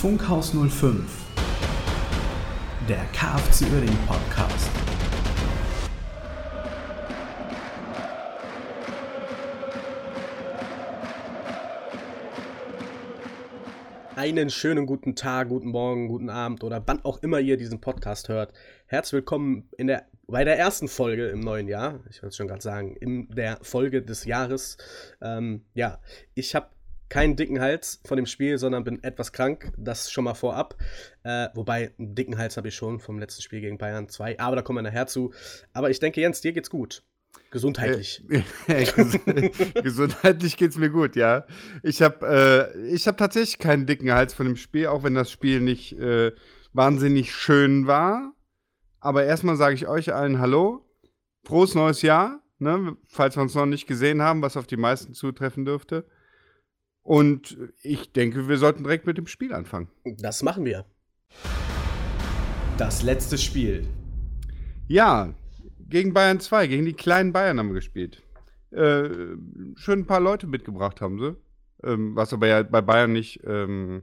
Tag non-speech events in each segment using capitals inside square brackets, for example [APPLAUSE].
Funkhaus 05, der KFC Uerdingen Podcast. Einen schönen guten Tag, guten Morgen, guten Abend oder wann auch immer ihr diesen Podcast hört. Herzlich willkommen in der, bei der ersten Folge im neuen Jahr. Ich wollte es schon gerade sagen, in der Folge des Jahres. Ähm, ja, ich habe keinen dicken Hals von dem Spiel, sondern bin etwas krank. Das schon mal vorab. Äh, wobei, einen dicken Hals habe ich schon vom letzten Spiel gegen Bayern 2. Aber da kommen wir nachher zu. Aber ich denke, Jens, dir geht's gut. Gesundheitlich. Äh, [LAUGHS] [LAUGHS] gesundheitlich geht's mir gut, ja. Ich habe äh, hab tatsächlich keinen dicken Hals von dem Spiel, auch wenn das Spiel nicht äh, wahnsinnig schön war. Aber erstmal sage ich euch allen Hallo. Frohes neues Jahr, ne, falls wir uns noch nicht gesehen haben, was auf die meisten zutreffen dürfte. Und ich denke, wir sollten direkt mit dem Spiel anfangen. Das machen wir. Das letzte Spiel. Ja, gegen Bayern 2, gegen die kleinen Bayern haben wir gespielt. Äh, schön ein paar Leute mitgebracht haben sie. Ähm, was aber ja bei Bayern nicht, ähm,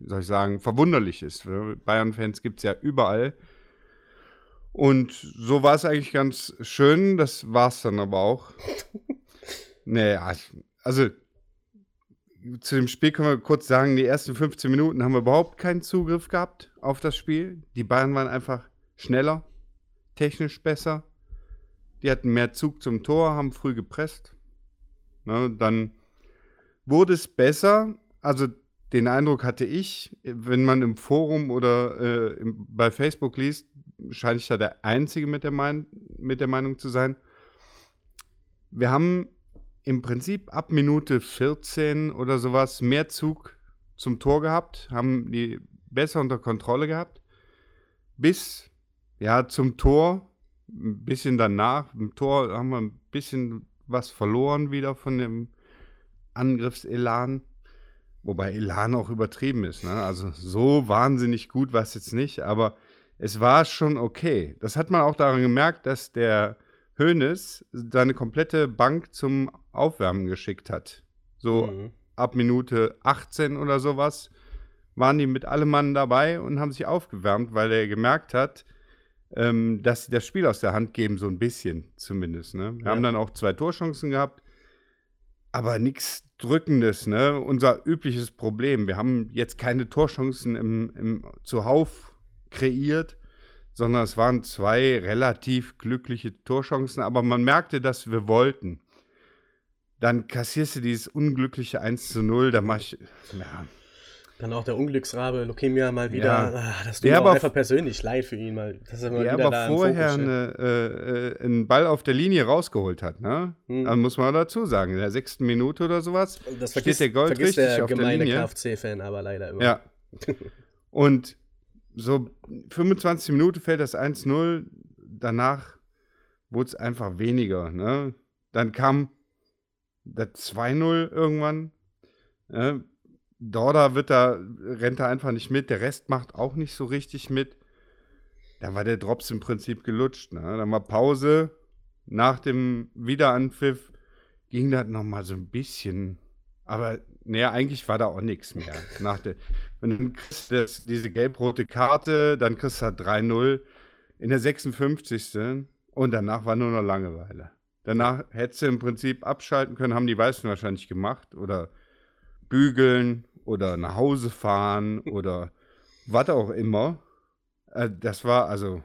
soll ich sagen, verwunderlich ist. Ne? Bayern-Fans gibt es ja überall. Und so war es eigentlich ganz schön. Das war es dann aber auch. [LAUGHS] naja, also zu dem Spiel können wir kurz sagen, die ersten 15 Minuten haben wir überhaupt keinen Zugriff gehabt auf das Spiel. Die Bayern waren einfach schneller, technisch besser. Die hatten mehr Zug zum Tor, haben früh gepresst. Ne, dann wurde es besser. Also den Eindruck hatte ich, wenn man im Forum oder äh, im, bei Facebook liest, scheine ich da der Einzige mit der, mein, mit der Meinung zu sein. Wir haben im Prinzip ab Minute 14 oder sowas mehr Zug zum Tor gehabt, haben die besser unter Kontrolle gehabt. Bis ja zum Tor, ein bisschen danach, im Tor haben wir ein bisschen was verloren wieder von dem Angriffselan. Wobei Elan auch übertrieben ist. Ne? Also so wahnsinnig gut war es jetzt nicht, aber es war schon okay. Das hat man auch daran gemerkt, dass der Hoeneß seine komplette Bank zum Aufwärmen geschickt hat. So mhm. ab Minute 18 oder sowas waren die mit allem Mann dabei und haben sich aufgewärmt, weil er gemerkt hat, ähm, dass sie das Spiel aus der Hand geben, so ein bisschen zumindest. Ne? Wir ja. haben dann auch zwei Torchancen gehabt, aber nichts Drückendes. Ne? Unser übliches Problem. Wir haben jetzt keine Torchancen im, im zuhauf kreiert sondern es waren zwei relativ glückliche Torchancen, aber man merkte, dass wir wollten. Dann kassierst du dieses unglückliche 1 zu 0, da mach ich, ja. Dann auch der Unglücksrabe, Lokemia mal wieder, ja. ach, das tut mir auch einfach persönlich leid für ihn, mal, dass er mal der wieder aber da vorher eine, äh, äh, einen Ball auf der Linie rausgeholt hat, ne? Hm. Dann muss man dazu sagen, in der sechsten Minute oder sowas das vergisst, steht der Gold richtig der auf der Linie. KFC-Fan aber leider immer. Ja. [LAUGHS] Und so 25 Minuten fällt das 1-0, danach wurde es einfach weniger. Ne? Dann kam das 2-0 irgendwann. Ne? Dorda wird da, rennt da einfach nicht mit, der Rest macht auch nicht so richtig mit. Da war der Drops im Prinzip gelutscht. Ne? Dann war Pause. Nach dem Wiederanpfiff ging das nochmal so ein bisschen. Aber naja, eigentlich war da auch nichts mehr. Nach der, und dann kriegst du das, diese gelb-rote Karte, dann kriegst du halt 3-0 in der 56. Und danach war nur noch Langeweile. Danach hättest du im Prinzip abschalten können, haben die Weißen wahrscheinlich gemacht. Oder bügeln oder nach Hause fahren oder was auch immer. Äh, das war also,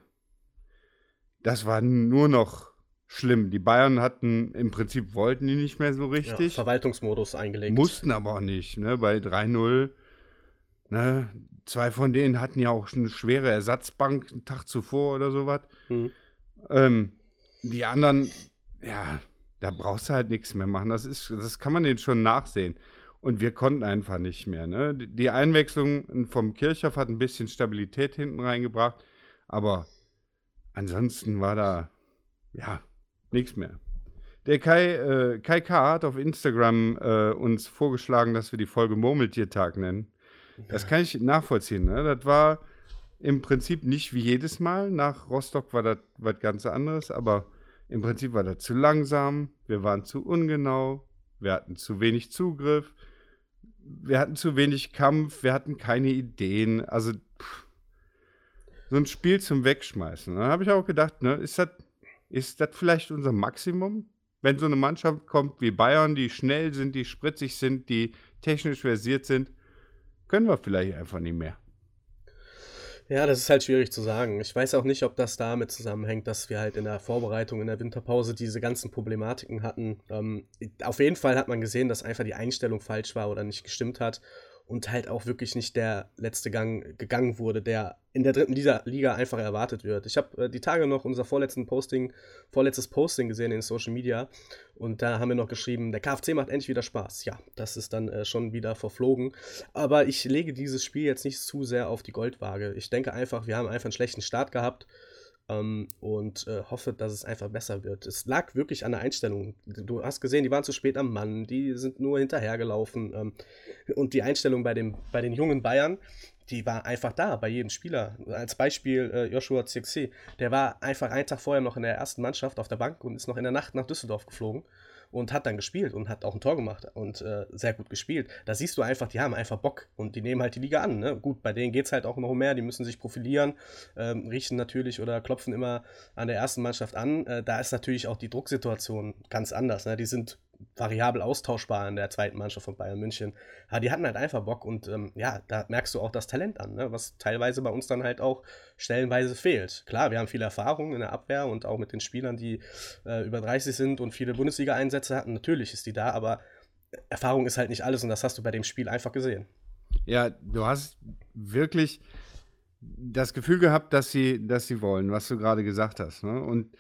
das war nur noch schlimm. Die Bayern hatten im Prinzip wollten die nicht mehr so richtig. Ja, Verwaltungsmodus eingelegt. Mussten aber auch nicht, ne? Bei 3-0 Ne? Zwei von denen hatten ja auch eine schwere Ersatzbank einen Tag zuvor oder sowas. Mhm. Ähm, die anderen, ja, da brauchst du halt nichts mehr machen. Das, ist, das kann man denen schon nachsehen. Und wir konnten einfach nicht mehr. Ne? Die Einwechslung vom Kirchhoff hat ein bisschen Stabilität hinten reingebracht. Aber ansonsten war da, ja, nichts mehr. Der Kai, äh, Kai K. hat auf Instagram äh, uns vorgeschlagen, dass wir die Folge Murmeltiertag nennen. Das kann ich nachvollziehen. Ne? Das war im Prinzip nicht wie jedes Mal. Nach Rostock war das was ganz anderes, aber im Prinzip war das zu langsam, wir waren zu ungenau, wir hatten zu wenig Zugriff. wir hatten zu wenig Kampf, wir hatten keine Ideen. Also pff, so ein Spiel zum Wegschmeißen. Dann habe ich auch gedacht, ne, ist das ist das vielleicht unser Maximum? Wenn so eine Mannschaft kommt wie Bayern, die schnell sind, die spritzig sind, die technisch versiert sind, können wir vielleicht einfach nicht mehr. Ja, das ist halt schwierig zu sagen. Ich weiß auch nicht, ob das damit zusammenhängt, dass wir halt in der Vorbereitung, in der Winterpause diese ganzen Problematiken hatten. Ähm, auf jeden Fall hat man gesehen, dass einfach die Einstellung falsch war oder nicht gestimmt hat und halt auch wirklich nicht der letzte Gang gegangen wurde, der in der dritten Liga, einfach erwartet wird. Ich habe äh, die Tage noch unser vorletzten Posting, vorletztes Posting gesehen in Social Media und da haben wir noch geschrieben, der KFC macht endlich wieder Spaß. Ja, das ist dann äh, schon wieder verflogen. Aber ich lege dieses Spiel jetzt nicht zu sehr auf die Goldwaage. Ich denke einfach, wir haben einfach einen schlechten Start gehabt ähm, und äh, hoffe, dass es einfach besser wird. Es lag wirklich an der Einstellung. Du hast gesehen, die waren zu spät am Mann, die sind nur hinterhergelaufen. Ähm, und die Einstellung bei, dem, bei den jungen Bayern, die war einfach da bei jedem Spieler. Als Beispiel äh, Joshua Zirkzee, der war einfach einen Tag vorher noch in der ersten Mannschaft auf der Bank und ist noch in der Nacht nach Düsseldorf geflogen und hat dann gespielt und hat auch ein Tor gemacht und äh, sehr gut gespielt. Da siehst du einfach, die haben einfach Bock und die nehmen halt die Liga an. Ne? Gut, bei denen geht es halt auch noch um mehr, die müssen sich profilieren, ähm, riechen natürlich oder klopfen immer an der ersten Mannschaft an. Äh, da ist natürlich auch die Drucksituation ganz anders. Ne? Die sind variabel austauschbar in der zweiten Mannschaft von Bayern München. Ja, die hatten halt einfach Bock und ähm, ja, da merkst du auch das Talent an, ne? was teilweise bei uns dann halt auch stellenweise fehlt. Klar, wir haben viel Erfahrung in der Abwehr und auch mit den Spielern, die äh, über 30 sind und viele Bundesliga-Einsätze hatten. Natürlich ist die da, aber Erfahrung ist halt nicht alles und das hast du bei dem Spiel einfach gesehen. Ja, du hast wirklich das Gefühl gehabt, dass sie, dass sie wollen, was du gerade gesagt hast. Ne? Und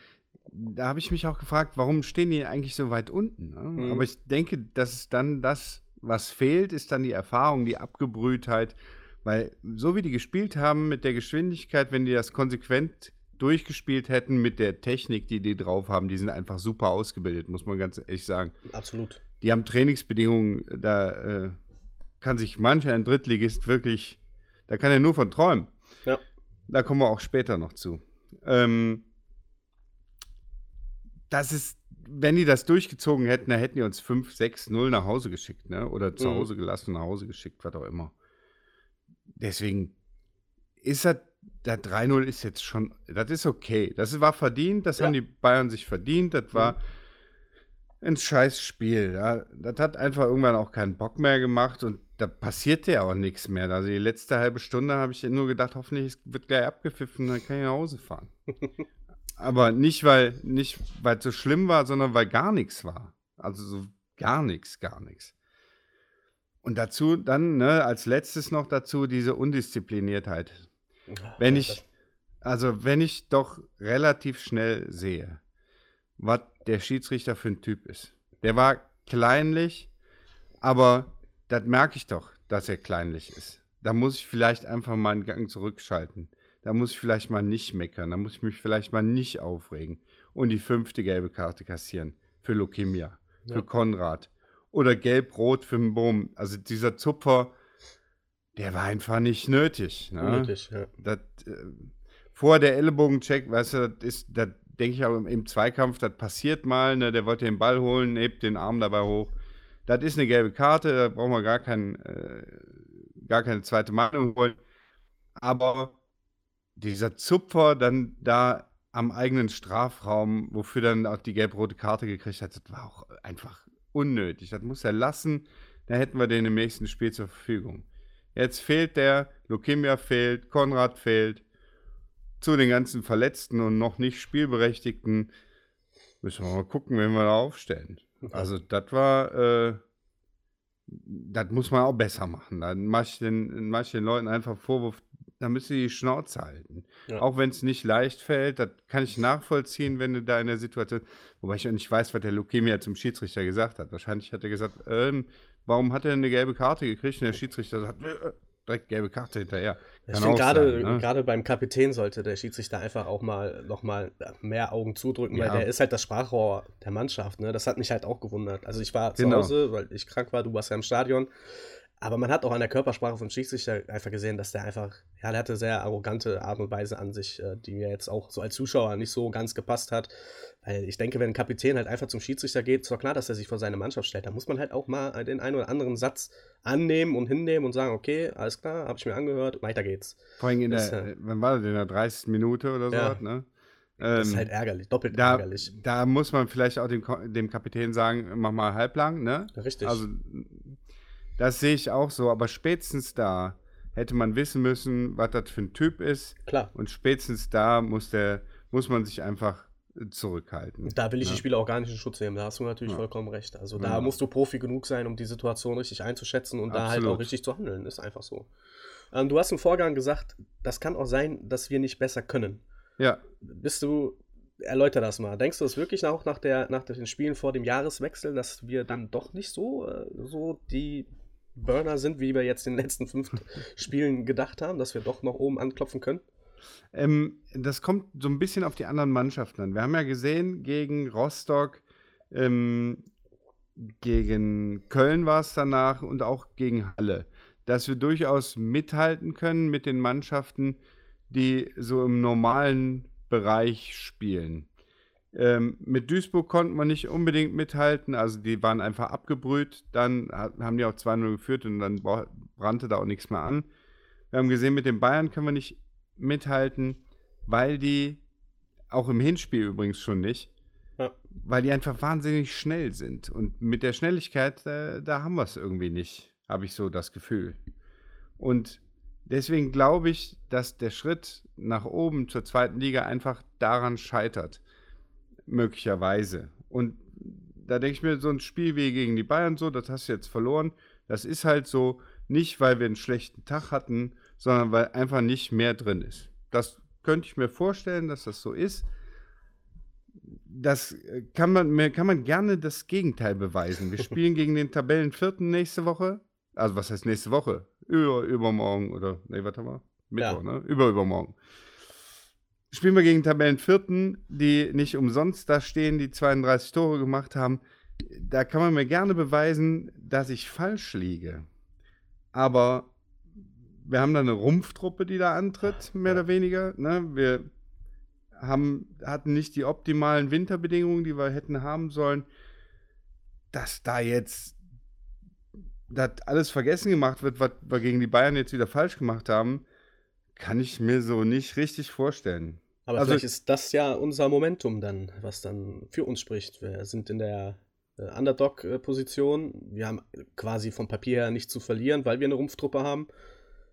da habe ich mich auch gefragt, warum stehen die eigentlich so weit unten? Ne? Mhm. Aber ich denke, dass es dann das, was fehlt, ist dann die Erfahrung, die Abgebrühtheit. Weil so wie die gespielt haben mit der Geschwindigkeit, wenn die das konsequent durchgespielt hätten mit der Technik, die die drauf haben, die sind einfach super ausgebildet, muss man ganz ehrlich sagen. Absolut. Die haben Trainingsbedingungen, da äh, kann sich mancher ein Drittligist wirklich, da kann er nur von träumen. Ja. Da kommen wir auch später noch zu. Ähm, das ist, wenn die das durchgezogen hätten, dann hätten die uns 5, 6, 0 nach Hause geschickt, ne? Oder zu mhm. Hause gelassen, nach Hause geschickt, was auch immer. Deswegen ist das, der 3-0 ist jetzt schon, das ist okay. Das war verdient, das ja. haben die Bayern sich verdient, das war mhm. ein scheiß Spiel. Ja. Das hat einfach irgendwann auch keinen Bock mehr gemacht und da passierte ja auch nichts mehr. Also die letzte halbe Stunde habe ich nur gedacht, hoffentlich wird gleich abgepfiffen, dann kann ich nach Hause fahren. [LAUGHS] Aber nicht, weil nicht, weil es so schlimm war, sondern weil gar nichts war. Also so gar nichts, gar nichts. Und dazu dann, ne, als letztes noch dazu diese Undiszipliniertheit. Wenn ich, also wenn ich doch relativ schnell sehe, was der Schiedsrichter für ein Typ ist. Der war kleinlich, aber das merke ich doch, dass er kleinlich ist. Da muss ich vielleicht einfach mal einen Gang zurückschalten. Da muss ich vielleicht mal nicht meckern. Da muss ich mich vielleicht mal nicht aufregen und die fünfte gelbe Karte kassieren für Lukemia, für ja. Konrad oder gelb-rot für den Boom. Also dieser Zupfer, der war einfach nicht nötig. Ne? Nötig, ja. Das, äh, vor der Ellenbogencheck, weißt du, das ist, das denke ich auch im, Zweikampf, das passiert mal, ne? der wollte den Ball holen, hebt den Arm dabei hoch. Das ist eine gelbe Karte, da brauchen wir gar, kein, äh, gar keine zweite Meinung holen. Aber dieser Zupfer dann da am eigenen Strafraum, wofür dann auch die gelb-rote Karte gekriegt hat, das war auch einfach unnötig. Das muss er lassen. Da hätten wir den im nächsten Spiel zur Verfügung. Jetzt fehlt der, Lukemia fehlt, Konrad fehlt. Zu den ganzen Verletzten und noch nicht Spielberechtigten müssen wir mal gucken, wenn wir da aufstellen. Also, das war, äh, das muss man auch besser machen. Dann mache ich, den, mach ich den Leuten einfach Vorwurf, da müssen die Schnauze halten. Ja. Auch wenn es nicht leicht fällt, das kann ich nachvollziehen, wenn du da in der Situation, wobei ich auch nicht weiß, was der Lukemia zum Schiedsrichter gesagt hat. Wahrscheinlich hat er gesagt, ähm, warum hat er eine gelbe Karte gekriegt? Und der Schiedsrichter sagt, äh, direkt gelbe Karte hinterher. Kann ich finde gerade ne? beim Kapitän sollte der Schiedsrichter einfach auch mal noch mal mehr Augen zudrücken, ja. weil der ist halt das Sprachrohr der Mannschaft. Ne? Das hat mich halt auch gewundert. Also ich war zu genau. Hause, weil ich krank war, du warst ja im Stadion Aber man hat auch an der Körpersprache vom Schiedsrichter einfach gesehen, dass der einfach, ja, der hatte sehr arrogante Art und Weise an sich, äh, die mir jetzt auch so als Zuschauer nicht so ganz gepasst hat. Weil ich denke, wenn ein Kapitän halt einfach zum Schiedsrichter geht, ist doch klar, dass er sich vor seine Mannschaft stellt. Da muss man halt auch mal den einen oder anderen Satz annehmen und hinnehmen und sagen, okay, alles klar, habe ich mir angehört, weiter geht's. Vor allem in Das, der, äh, wann war das, in der 30. Minute oder so, Ja. ne? Das ist Ähm, halt ärgerlich, doppelt da, ärgerlich. da muss man vielleicht auch dem, dem Kapitän sagen, mach mal halblang, ne? Richtig. Also, das sehe ich auch so, aber spätestens da hätte man wissen müssen, was das für ein Typ ist. klar. Und spätestens da muss, der, muss man sich einfach äh, zurückhalten. Da will ich Ja. die Spieler auch gar nicht in Schutz nehmen. Da hast du natürlich Ja. vollkommen recht. Also da Ja. musst du Profi genug sein, um die Situation richtig einzuschätzen und da halt Absolut. auch richtig zu handeln. Ist einfach so. Ähm, du hast im Vorgang gesagt, das kann auch sein, dass wir nicht besser können. Ja, Bist du, erläuter das mal. Denkst du es wirklich auch nach, der, nach den Spielen vor dem Jahreswechsel, dass wir dann doch nicht so, äh, so die Burner sind, wie wir jetzt in den letzten fünf [LAUGHS] Spielen gedacht haben, dass wir doch noch oben anklopfen können? Ähm, das kommt so ein bisschen auf die anderen Mannschaften an. Wir haben ja gesehen, gegen Rostock, ähm, gegen Köln war es danach und auch gegen Halle, dass wir durchaus mithalten können mit den Mannschaften, die so im normalen Bereich spielen. Ähm, mit Duisburg konnten wir nicht unbedingt mithalten, also die waren einfach abgebrüht. Dann ha- haben die auch 2-0 geführt und dann bra- brannte da auch nichts mehr an. Wir haben gesehen, mit den Bayern können wir nicht mithalten, weil die, auch im Hinspiel übrigens schon nicht, Ja. weil die einfach wahnsinnig schnell sind. Und mit der Schnelligkeit, äh, da haben wir es irgendwie nicht, habe ich so das Gefühl. Und deswegen glaube ich, dass der Schritt nach oben zur zweiten Liga einfach daran scheitert. Möglicherweise. Und da denke ich mir, so ein Spiel wie gegen die Bayern so, das hast du jetzt verloren. Das ist halt so, nicht weil wir einen schlechten Tag hatten, sondern weil einfach nicht mehr drin ist. Das könnte ich mir vorstellen, dass das so ist. Das äh, kann man, kann man gerne das Gegenteil beweisen. Wir [LAUGHS] spielen gegen den Tabellenvierten nächste Woche. Also was heißt nächste Woche? Über, übermorgen oder, nee, warte mal. Mittwoch, ne? Über, übermorgen. Spielen wir gegen Tabellenvierten, die nicht umsonst da stehen, die 32 Tore gemacht haben. Da kann man mir gerne beweisen, dass ich falsch liege. Aber wir haben da eine Rumpftruppe, die da antritt, mehr Ja. oder weniger. Ne? Wir haben, hatten nicht die optimalen Winterbedingungen, die wir hätten haben sollen. Dass da jetzt das alles vergessen gemacht wird, was wir gegen die Bayern jetzt wieder falsch gemacht haben, kann ich mir so nicht richtig vorstellen. Aber Also- vielleicht ist das ja unser Momentum dann, was dann für uns spricht. Wir sind in der äh, Underdog-Position. Wir haben quasi vom Papier her nichts zu verlieren, weil wir eine Rumpftruppe haben.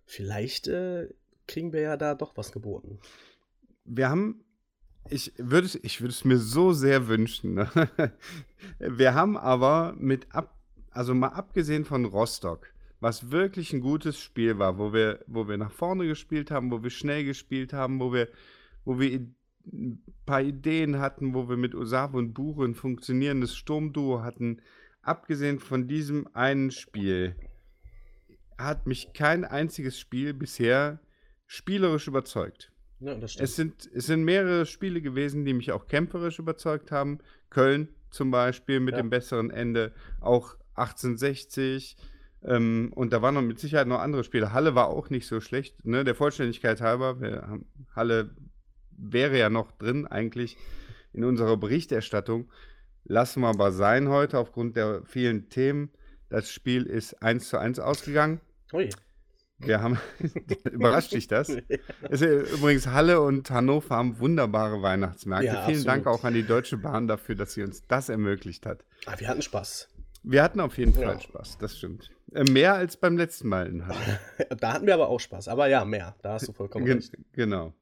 Vielleicht äh, kriegen wir ja da doch was geboten. wir haben, ich würde es, ich mir so sehr wünschen. Ne? [LAUGHS] Wir haben aber mit ab, also mal abgesehen von Rostock, was wirklich ein gutes Spiel war, wo wir, wo wir nach vorne gespielt haben, wo wir schnell gespielt haben, wo wir, wo wir ein paar Ideen hatten, wo wir mit Osavo und Buche ein funktionierendes Sturmduo hatten. Abgesehen von diesem einen Spiel hat mich kein einziges Spiel bisher spielerisch überzeugt. Ja. Es sind, es sind mehrere Spiele gewesen, die mich auch kämpferisch überzeugt haben. Köln zum Beispiel mit Ja. dem besseren Ende, auch 1860. Ähm, und da waren noch mit Sicherheit noch andere Spiele. Halle war auch nicht so schlecht. Ne? Der Vollständigkeit halber, wir haben, Halle wäre ja noch drin eigentlich in unserer Berichterstattung. Lassen wir aber sein heute aufgrund der vielen Themen. Das Spiel ist 1 zu 1 ausgegangen. Ui. Wir haben, [LAUGHS] überrascht dich das? Ist übrigens Halle und Hannover haben wunderbare Weihnachtsmärkte. Ja, Vielen Dank absolut. auch an die Deutsche Bahn dafür, dass sie uns das ermöglicht hat. Ah, wir hatten Spaß. Wir hatten auf jeden Fall Ja. Spaß, das stimmt. Äh, mehr als beim letzten Mal in Halle. [LAUGHS] Da hatten wir aber auch Spaß. Aber ja, mehr. Da hast du vollkommen Gen recht. genau.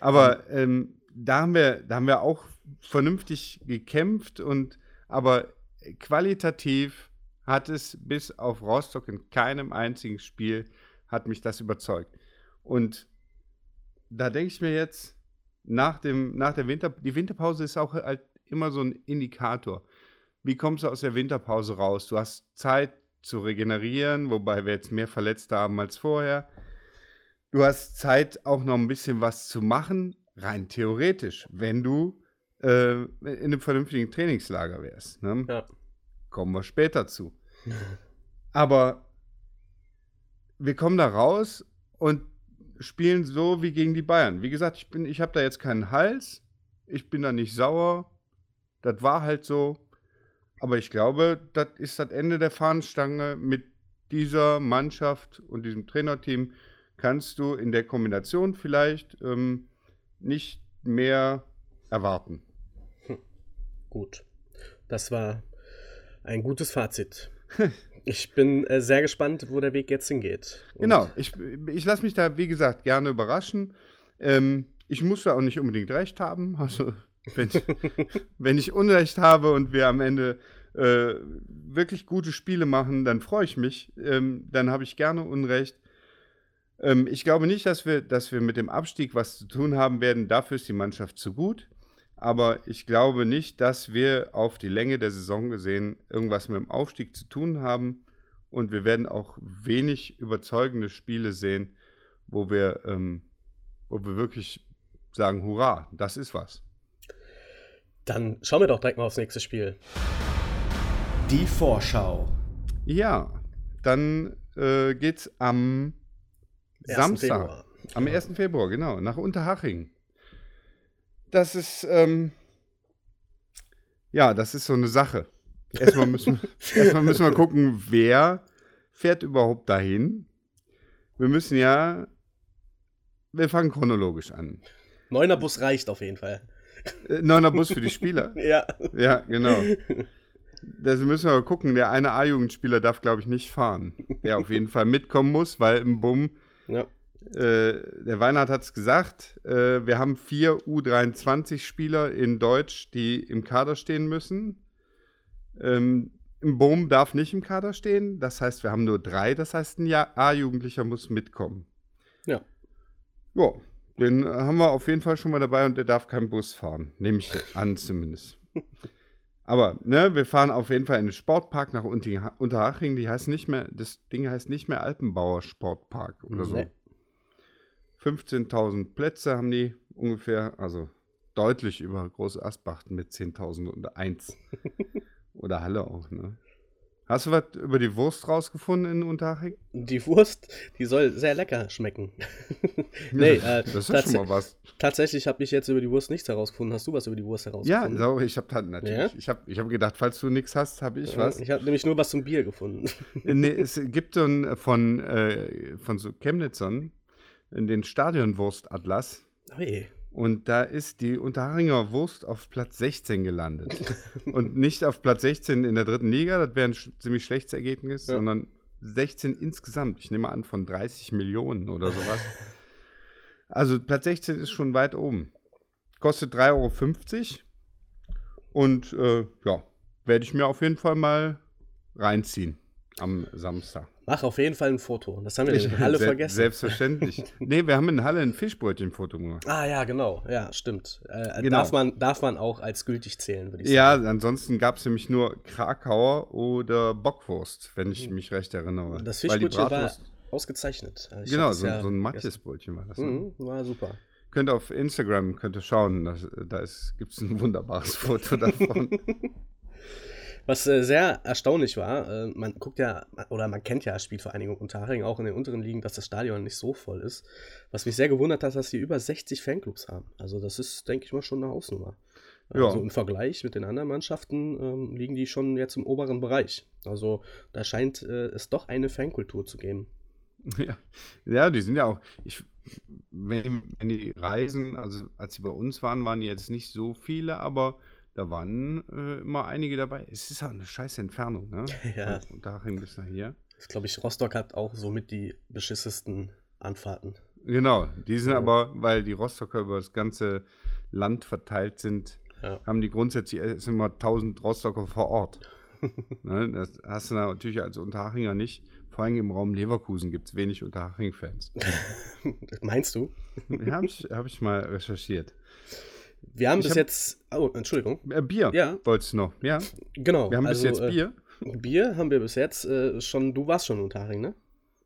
Aber ähm, da, haben wir, da haben wir auch vernünftig gekämpft und aber qualitativ hat es bis auf Rostock in keinem einzigen Spiel hat mich das überzeugt. Und da denke ich mir jetzt, nach, dem, nach der Winter, die Winterpause ist auch halt immer so ein Indikator. Wie kommst du aus der Winterpause raus? Du hast Zeit zu regenerieren, wobei wir jetzt mehr Verletzte haben als vorher. Du hast Zeit, auch noch ein bisschen was zu machen, rein theoretisch, wenn du äh, in einem vernünftigen Trainingslager wärst. Ne? Ja. Kommen wir später zu. [LAUGHS] Aber wir kommen da raus und spielen so wie gegen die Bayern. Wie gesagt, ich, bin, ich habe da jetzt keinen Hals. Ich bin da nicht sauer. Das war halt so. Aber ich glaube, das ist das Ende der Fahnenstange. Mit dieser Mannschaft und diesem Trainerteam kannst du in der Kombination vielleicht ähm, nicht mehr erwarten. Gut. Das war ein gutes Fazit. [LAUGHS] Ich bin äh, sehr gespannt, wo der Weg jetzt hingeht. Und Genau, ich, ich lasse mich da, wie gesagt, gerne überraschen. Ähm, ich muss da auch nicht unbedingt recht haben. [LAUGHS] Also, wenn, [LAUGHS] wenn ich Unrecht habe und wir am Ende äh, wirklich gute Spiele machen, dann freue ich mich. Ähm, dann habe ich gerne Unrecht. Ähm, ich glaube nicht, dass wir, dass wir mit dem Abstieg was zu tun haben werden. Dafür ist die Mannschaft zu gut. Aber ich glaube nicht, dass wir auf die Länge der Saison gesehen irgendwas mit dem Aufstieg zu tun haben. Und wir werden auch wenig überzeugende Spiele sehen, wo wir, ähm, wo wir wirklich sagen, hurra, das ist was. Dann schauen wir doch direkt mal aufs nächste Spiel. Die Vorschau. Ja, dann äh, geht's am 1. Samstag. Februar. Am 1. Februar, genau, nach Unterhaching. Das ist, ähm, ja, das ist so eine Sache. Erstmal müssen, [LAUGHS] erstmal müssen wir gucken, wer fährt überhaupt dahin. Wir müssen ja, wir fangen chronologisch an. Neuner Bus reicht auf jeden Fall. Äh, Neuner Bus für die Spieler. [LAUGHS] Ja. Ja, genau. Das müssen wir aber gucken. Der eine A-Jugendspieler darf, glaube ich, nicht fahren. Der auf jeden Fall mitkommen muss, weil im Bumm, ja. äh, der Weinhardt hat es gesagt, äh, wir haben vier U23-Spieler in Deutsch, die im Kader stehen müssen. Ähm, Im Boom darf nicht im Kader stehen. Das heißt, wir haben nur drei. Das heißt, ein A-Jugendlicher muss mitkommen. Ja. Ja, den haben wir auf jeden Fall schon mal dabei und der darf keinen Bus fahren. Nehme ich an zumindest. [LAUGHS] Aber, ne, wir fahren auf jeden Fall in den Sportpark nach Unterhaching. Die heißt nicht mehr, das Ding heißt nicht mehr Alpenbauer Sportpark oder so. Nee. 15.000 Plätze haben die ungefähr, also deutlich über Große Asbachten mit 10.001. [LAUGHS] oder Halle auch, ne? Hast du was über die Wurst rausgefunden in Unterhaching? Die Wurst, die soll sehr lecker schmecken. [LAUGHS] nee, äh, das ist ja schon mal was. tatsächlich habe ich jetzt über die Wurst nichts herausgefunden. Hast du was über die Wurst Ja, herausgefunden? so, ich habe natürlich. Ja? Ich habe ich hab gedacht, falls du nichts hast, habe ich was. Ich habe nämlich nur was zum Bier gefunden. nee, es gibt so ein von, äh, von so Chemnitzern den Stadionwurstatlas. Ui. Und da ist die Unterharinger Wurst auf Platz 16 gelandet. [LAUGHS] und nicht auf Platz 16 in der dritten Liga, das wäre ein sch ziemlich schlechtes Ergebnis, Ja. sondern 16 insgesamt. Ich nehme an, von 30 Millionen oder sowas. [LAUGHS] also Platz 16 ist schon weit oben. Kostet 3,50 Euro. Und äh, ja, werde ich mir auf jeden Fall mal reinziehen am Samstag. Mach auf jeden Fall ein Foto. Das haben wir in Halle Se- vergessen. Selbstverständlich. [LAUGHS] nee, wir haben in Halle ein Fischbrötchen-Foto gemacht. Ah ja, genau. Ja, stimmt. Äh, Genau. darf, man, darf man auch als gültig zählen, würde ich Ja, sagen. ansonsten gab es nämlich nur Krakauer oder Bockwurst, wenn ich mich recht erinnere. Das Fischbrötchen war ausgezeichnet. Ich Genau, so, ja so ein. Matjesbrötchen war das. Ne? Mhm, war super. Könnt ihr auf Instagram könnt ihr schauen, das, da gibt es ein wunderbares Foto davon. [LAUGHS] Was äh, sehr erstaunlich war, äh, man guckt ja, oder man kennt ja Spielvereinigung Unterhaching auch in den unteren Ligen, dass das Stadion nicht so voll ist. Was mich sehr gewundert hat, dass sie über 60 Fanclubs haben. Also das ist, denke ich mal, schon eine Hausnummer. Ja. Also im Vergleich mit den anderen Mannschaften ähm, liegen die schon jetzt im oberen Bereich. Also da scheint äh, es doch eine Fankultur zu geben. [LAUGHS] ja. ja, die sind ja auch. Ich, wenn, wenn die reisen, also als sie bei uns waren, waren die jetzt nicht so viele, aber da waren äh, immer einige dabei. Es ist auch eine scheiß Entfernung, ne? [LAUGHS] Ja. Von Unterhaching bis nach hier. Ich glaube, ich, Rostock hat auch somit die beschissesten Anfahrten. Genau, die sind Ja. aber, weil die Rostocker über das ganze Land verteilt sind, Ja. haben die grundsätzlich es sind immer 1000 Rostocker vor Ort. [LAUGHS] ne, das hast du natürlich als Unterhachinger nicht. Vor allem im Raum Leverkusen gibt es wenig Unterhaching-Fans. [LAUGHS] Meinst du? ja, habe ich, hab ich mal recherchiert. Wir haben Ich bis hab- jetzt. Oh, Entschuldigung. Äh, Bier Ja. wolltest du noch? Ja, Genau. wir haben also, bis jetzt äh, Bier. Bier haben wir bis jetzt äh, schon. Du warst schon in Unterhaching, ne?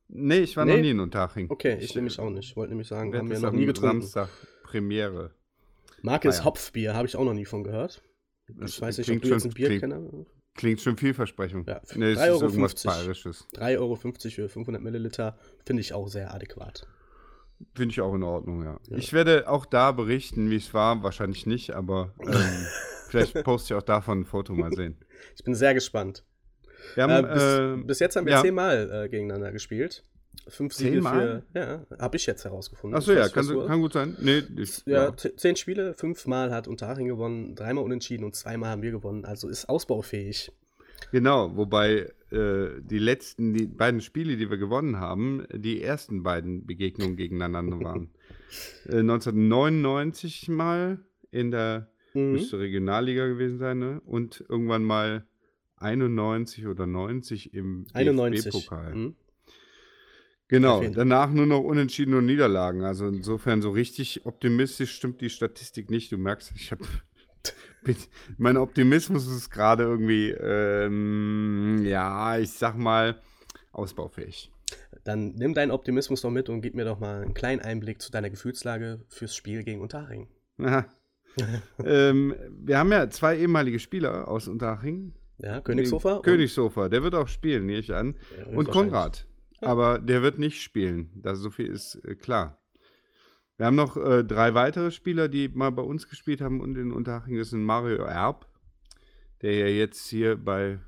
Nee, ich war Nee? noch nie in Unterhaching. Okay, ich nämlich auch nicht. Wollte nämlich sagen, haben wir das noch nie getrunken. Samstag Premiere. Marke ist Ah ja. Hopfbier, habe ich auch noch nie von gehört. Das Ich weiß nicht, ob du jetzt ein Bier klingt- kennst. Klingt schon vielversprechend. Ja, nee, es 3,50 ist Euro. irgendwas Bayerisches. 3,50 Euro für 500 Milliliter finde ich auch sehr adäquat. Finde ich auch in Ordnung, ja. Ja. Ich werde auch da berichten, wie es war. Wahrscheinlich nicht, aber ähm, [LAUGHS] vielleicht poste ich auch davon ein Foto mal sehen. Ich bin sehr gespannt. Wir Äh, haben, bis, äh, bis jetzt haben wir ja. zehnmal äh, gegeneinander gespielt. Fünf Siege Zehnmal? für. Ja, habe ich jetzt herausgefunden. Achso, ja, kann, kann gut sein. Nee, ich, Ja, ja. zehn Spiele, fünfmal hat Unterhaching gewonnen, dreimal unentschieden und zweimal haben wir gewonnen. Also ist ausbaufähig. Genau, wobei äh, die letzten, die beiden Spiele, die wir gewonnen haben, die ersten beiden Begegnungen gegeneinander waren. [LAUGHS] äh, 1999 mal in der, Mhm. müsste Regionalliga gewesen sein, ne? Und irgendwann mal 91 oder 90 im 91. DFB-Pokal. Mhm. Genau, danach nur noch Unentschieden und Niederlagen. Also insofern so richtig optimistisch stimmt die Statistik nicht. Du merkst, ich habe mein Optimismus ist gerade irgendwie, ähm, ja, ich sag mal, ausbaufähig. Dann nimm deinen Optimismus doch mit und gib mir doch mal einen kleinen Einblick zu deiner Gefühlslage fürs Spiel gegen Unterhaching. [LAUGHS] Ähm, wir haben ja zwei ehemalige Spieler aus Unterhaching. Ja, Königshofer. Königshofer, der wird auch spielen, nehme ich an. Ja, Und. Konrad. Aber der wird nicht spielen. Das, so viel ist äh, klar. Wir haben noch äh, drei weitere Spieler, die mal bei uns gespielt haben und in Unterhaching. Das sind Mario Erb, der ja jetzt hier bei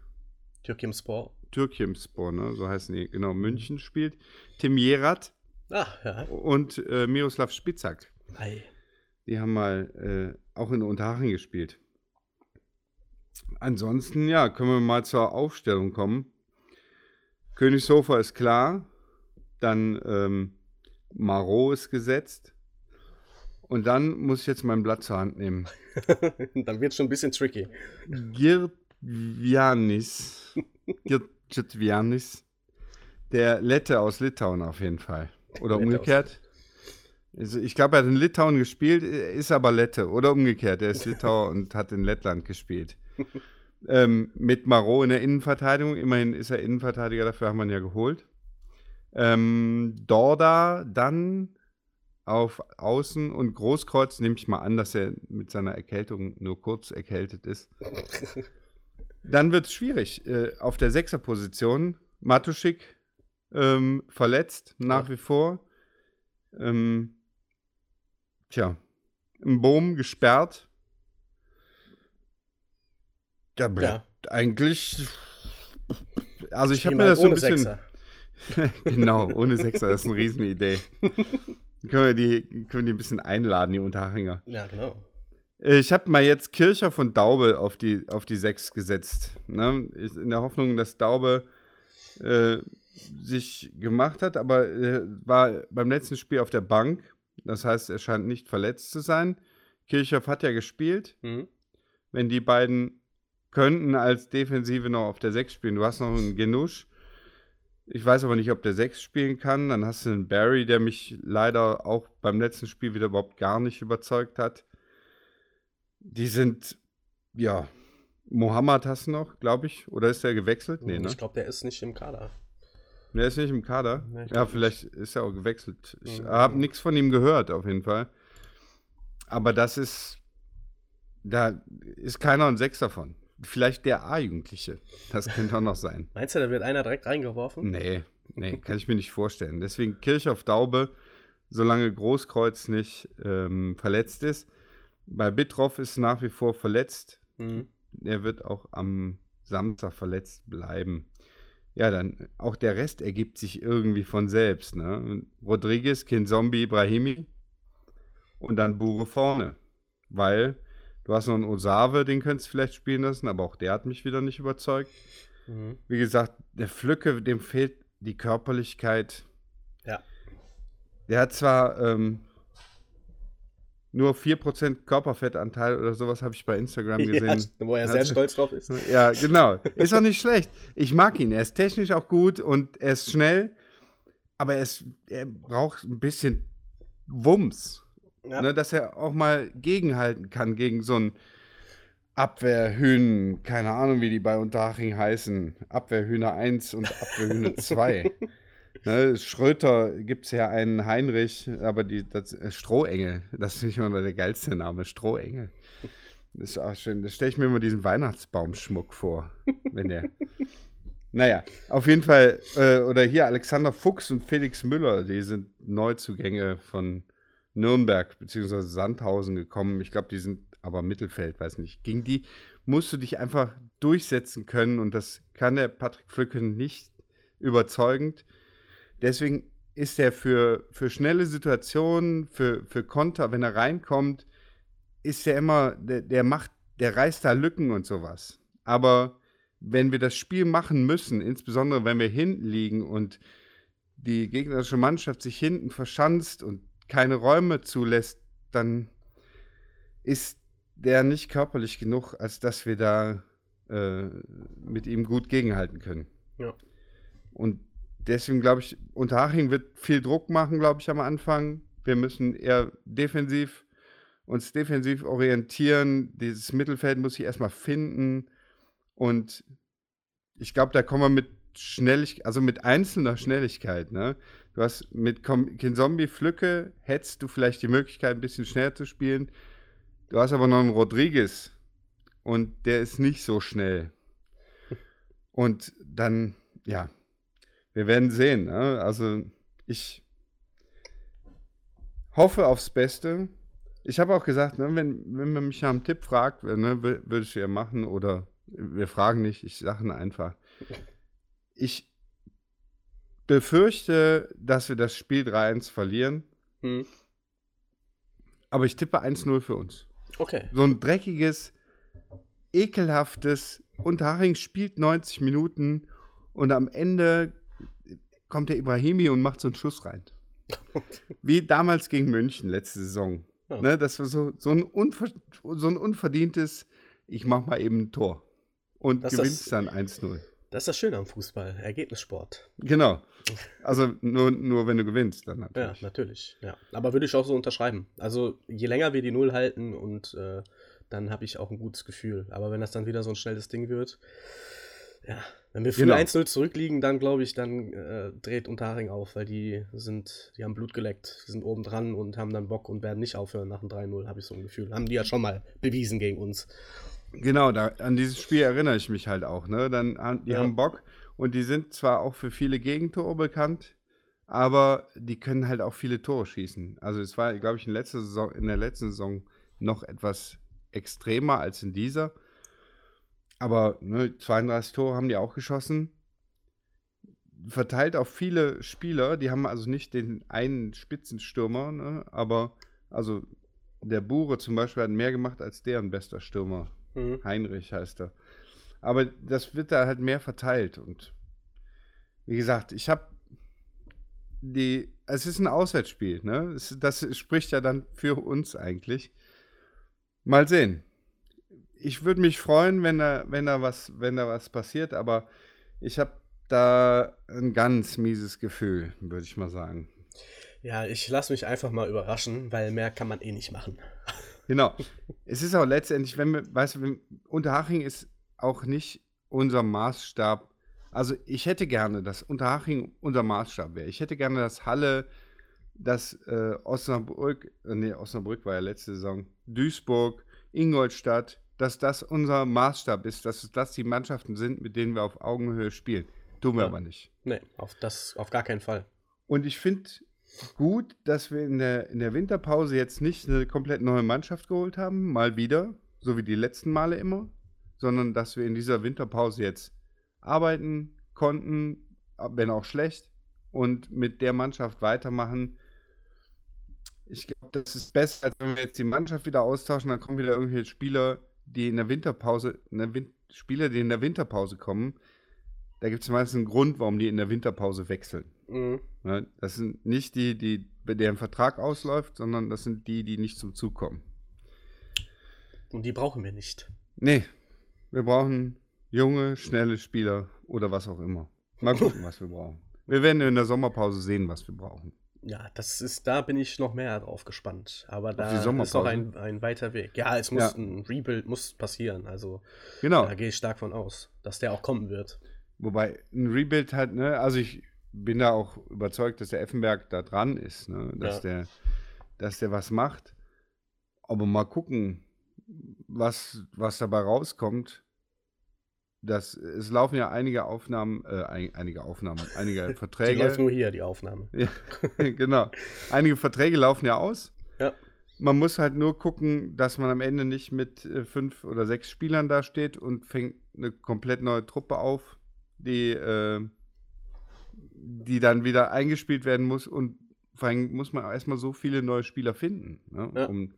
Türkim Sport. Türkimspor, ne? so heißen die, genau, München spielt. Tim Jerat Ah, ja. und äh, Miroslav Spitzak. Ei. Die haben mal äh, auch in Unterhaching gespielt. Ansonsten, ja, können wir mal zur Aufstellung kommen. Königshofer ist klar. Dann ähm, Marot ist gesetzt. Und dann muss ich jetzt mein Blatt zur Hand nehmen. [LAUGHS] Dann wird es schon ein bisschen tricky. Girtvianis. Girtvianis. Der Lette aus Litauen auf jeden Fall. Oder Lette aus umgekehrt. Also ich glaube, er hat in Litauen gespielt, ist aber Lette. Oder umgekehrt, er ist Litauer und hat in Lettland gespielt. [LAUGHS] ähm, mit Marot in der Innenverteidigung. Immerhin ist er Innenverteidiger, dafür haben wir ihn ja geholt. Ähm, Dorda dann auf Außen und Großkreuz nehme ich mal an, dass er mit seiner Erkältung nur kurz erkältet ist. [LAUGHS] Dann wird es schwierig. Äh, auf der Sechserposition Matuschik ähm, verletzt, nach wie vor. Ähm, tja, im Boom gesperrt. Da bleibt eigentlich. Also ich habe mir das so ein bisschen. Sechser. [LAUGHS] genau, ohne Sechser, das ist eine [LAUGHS] Riesenidee. Können, wir die, können die ein bisschen einladen, die Unterhänger. Ja, genau. Ich habe mal jetzt Kircher von Daube auf die, auf die Sechs gesetzt. Ne? In der Hoffnung, dass Daube äh, sich gemacht hat, aber äh, war beim letzten Spiel auf der Bank. Das heißt, er scheint nicht verletzt zu sein. Kirchhoff hat ja gespielt. Mhm. Wenn die beiden könnten als Defensive noch auf der 6 spielen. Du hast noch einen Genusch. Ich weiß aber nicht, ob der 6 spielen kann. Dann hast du einen Barry, der mich leider auch beim letzten Spiel wieder überhaupt gar nicht überzeugt hat. Die sind, ja, Mohammed hast du noch, glaube ich. Oder ist der gewechselt? Nee, ne? Ich glaube, der ist nicht im Kader. Der ist nicht im Kader. Nee, ja, vielleicht ist er auch gewechselt. Ich Mhm. habe nichts von ihm gehört, auf jeden Fall. Aber das ist, da ist keiner ein Sechs davon. Vielleicht der A-Jugendliche. Das könnte auch noch sein. [LAUGHS] Meinst du, da wird einer direkt reingeworfen? Nee, nee, [LAUGHS] kann ich mir nicht vorstellen. Deswegen Kirchhoff Daube, solange Großkreuz nicht ähm, verletzt ist. Bei Bittroff ist nach wie vor verletzt. Mhm. Er wird auch am Samstag verletzt bleiben. Ja, dann auch der Rest ergibt sich irgendwie von selbst. Ne? Rodriguez, Kinzombie, Ibrahimi und dann Bure vorne. Weil du hast noch einen Osave, den könntest du vielleicht spielen lassen, aber auch der hat mich wieder nicht überzeugt. Mhm. Wie gesagt, der Flücke, dem fehlt die Körperlichkeit. Ja. Der hat zwar ähm, nur 4% Körperfettanteil oder sowas, habe ich bei Instagram [LAUGHS] gesehen. Ja, wo er sehr stolz drauf ist. [LAUGHS] Ja, genau. Ist auch nicht schlecht. Ich mag ihn. Er ist technisch auch gut und er ist schnell, aber er, ist, er braucht ein bisschen Wumms. Ja. Ne, dass er auch mal gegenhalten kann gegen so ein Abwehrhühn, keine Ahnung, wie die bei Unterhaching heißen. Abwehrhühner 1 und Abwehrhühner 2. [LAUGHS] ne, Schröter gibt es ja einen Heinrich, aber die, das, äh, Strohengel, das ist nicht mal der geilste Name, Strohengel. Das ist auch schön. Da stelle ich mir immer diesen Weihnachtsbaumschmuck vor, wenn der. [LAUGHS] Naja, auf jeden Fall, äh, oder hier Alexander Fuchs und Felix Müller, die sind Neuzugänge von Nürnberg bzw. Sandhausen gekommen. Ich glaube, die sind aber Mittelfeld, weiß nicht. Gegen die musst du dich einfach durchsetzen können und das kann der Patrick Flücken nicht überzeugend. Deswegen ist er für, für schnelle Situationen, für, für Konter, wenn er reinkommt, ist er immer, der, der macht, der reißt da Lücken und sowas. Aber wenn wir das Spiel machen müssen, insbesondere wenn wir hinten liegen und die gegnerische Mannschaft sich hinten verschanzt und keine Räume zulässt, dann ist der nicht körperlich genug, als dass wir da äh, mit ihm gut gegenhalten können. Ja. Und deswegen glaube ich, Unterhaching wird viel Druck machen, glaube ich, am Anfang. Wir müssen eher defensiv uns defensiv orientieren. Dieses Mittelfeld muss ich erstmal finden. Und ich glaube, da kommen wir mit Schnelligkeit, also mit einzelner Schnelligkeit, ne? Du hast mit Kinzombie Flücke hättest du vielleicht die Möglichkeit, ein bisschen schneller zu spielen. Du hast aber noch einen Rodriguez und der ist nicht so schnell. Und dann, ja, wir werden sehen. Ne? Also ich hoffe aufs Beste. Ich habe auch gesagt, ne, wenn, wenn man mich nach einem Tipp fragt, ne, würde ich ja machen oder wir fragen nicht, ich sage einfach. Ich befürchte, dass wir das Spiel 3-1 verlieren. Hm. Aber ich tippe 1-0 für uns. Okay. So ein dreckiges, ekelhaftes. Unterhaching spielt 90 Minuten und am Ende kommt der Ibrahimi und macht so einen Schuss rein. [LAUGHS] Wie damals gegen München letzte Saison. Ja. Ne, das war so, so, ein so ein unverdientes, ich mach mal eben ein Tor. Und das gewinnst dann 1-0. Das ist das Schöne am Fußball, Ergebnissport. Genau. Also nur, nur wenn du gewinnst, dann natürlich. Ja, natürlich. Ja. Aber würde ich auch so unterschreiben. Also je länger wir die Null halten und äh, dann habe ich auch ein gutes Gefühl. Aber wenn das dann wieder so ein schnelles Ding wird, ja, wenn wir früh genau. 1-0 zurückliegen, dann glaube ich, dann äh, dreht Unterhaching auf, weil die sind, die haben Blut geleckt, die sind oben dran und haben dann Bock und werden nicht aufhören nach dem 3-0, habe ich so ein Gefühl. Haben die ja schon mal bewiesen gegen uns. Genau, da, an dieses Spiel erinnere ich mich halt auch. Ne? Dann, die ja. haben Bock und die sind zwar auch für viele Gegentore bekannt, aber die können halt auch viele Tore schießen. Also es war, glaube ich, in, letzter Saison, in der letzten Saison noch etwas extremer als in dieser. Aber ne, 32 Tore haben die auch geschossen. Verteilt auf viele Spieler. Die haben also nicht den einen Spitzenstürmer, ne? aber also der Bure zum Beispiel hat mehr gemacht als deren bester Stürmer. Mhm. Heinrich heißt er. Aber das wird da halt mehr verteilt. Und wie gesagt, ich habe die. Es ist ein Auswärtsspiel, ne? Das spricht ja dann für uns eigentlich. Mal sehen. Ich würde mich freuen, wenn da, wenn da was, wenn da was passiert, aber ich habe da ein ganz mieses Gefühl, würde ich mal sagen. Ja, ich lasse mich einfach mal überraschen, weil mehr kann man eh nicht machen. Genau. Es ist auch letztendlich, wenn wir, weißt du, Unterhaching ist auch nicht unser Maßstab. Also ich hätte gerne, dass Unterhaching unser Maßstab wäre. Ich hätte gerne, dass Halle, dass äh, Osnabrück, äh, nee, Osnabrück war ja letzte Saison, Duisburg, Ingolstadt, dass das unser Maßstab ist, dass das die Mannschaften sind, mit denen wir auf Augenhöhe spielen. Tun wir ja. aber nicht. Nee, auf, das, auf gar keinen Fall. Und ich finde, gut, dass wir in der, in der Winterpause jetzt nicht eine komplett neue Mannschaft geholt haben, mal wieder, so wie die letzten Male immer, sondern dass wir in dieser Winterpause jetzt arbeiten konnten, wenn auch schlecht, und mit der Mannschaft weitermachen. Ich glaube, das ist besser, als wenn wir jetzt die Mannschaft wieder austauschen, dann kommen wieder irgendwelche Spieler, die in der Winterpause, in der Win Spieler, die in der Winterpause kommen. Da gibt es meistens einen Grund, warum die in der Winterpause wechseln. Mhm. Ne, das sind nicht die, die, deren Vertrag ausläuft, sondern das sind die, die nicht zum Zug kommen. Und die brauchen wir nicht. Nee, wir brauchen junge, schnelle Spieler oder was auch immer. Mal gucken, was wir brauchen. Wir werden in der Sommerpause sehen, was wir brauchen. Ja, das ist, da bin ich noch mehr drauf gespannt. Aber da ist noch ein, ein weiter Weg. Ja, es muss ja. ein Rebuild muss passieren. Also genau. da gehe ich stark von aus, dass der auch kommen wird. Wobei ein Rebuild halt, ne, also ich bin da auch überzeugt, dass der Effenberg da dran ist, ne? dass, ja. der, dass der was macht. Aber mal gucken, was, was dabei rauskommt, dass es laufen ja einige Aufnahmen, äh, ein, einige Aufnahmen, einige [LAUGHS] Die Verträge. läuft nur hier, die Aufnahme. Ja, [LAUGHS] genau. Einige Verträge laufen ja aus. Ja. Man muss halt nur gucken, dass man am Ende nicht mit äh, fünf oder sechs Spielern da steht und fängt eine komplett neue Truppe auf, die, äh, die dann wieder eingespielt werden muss. Und vor allem muss man erstmal so viele neue Spieler finden, ne? Ja. um,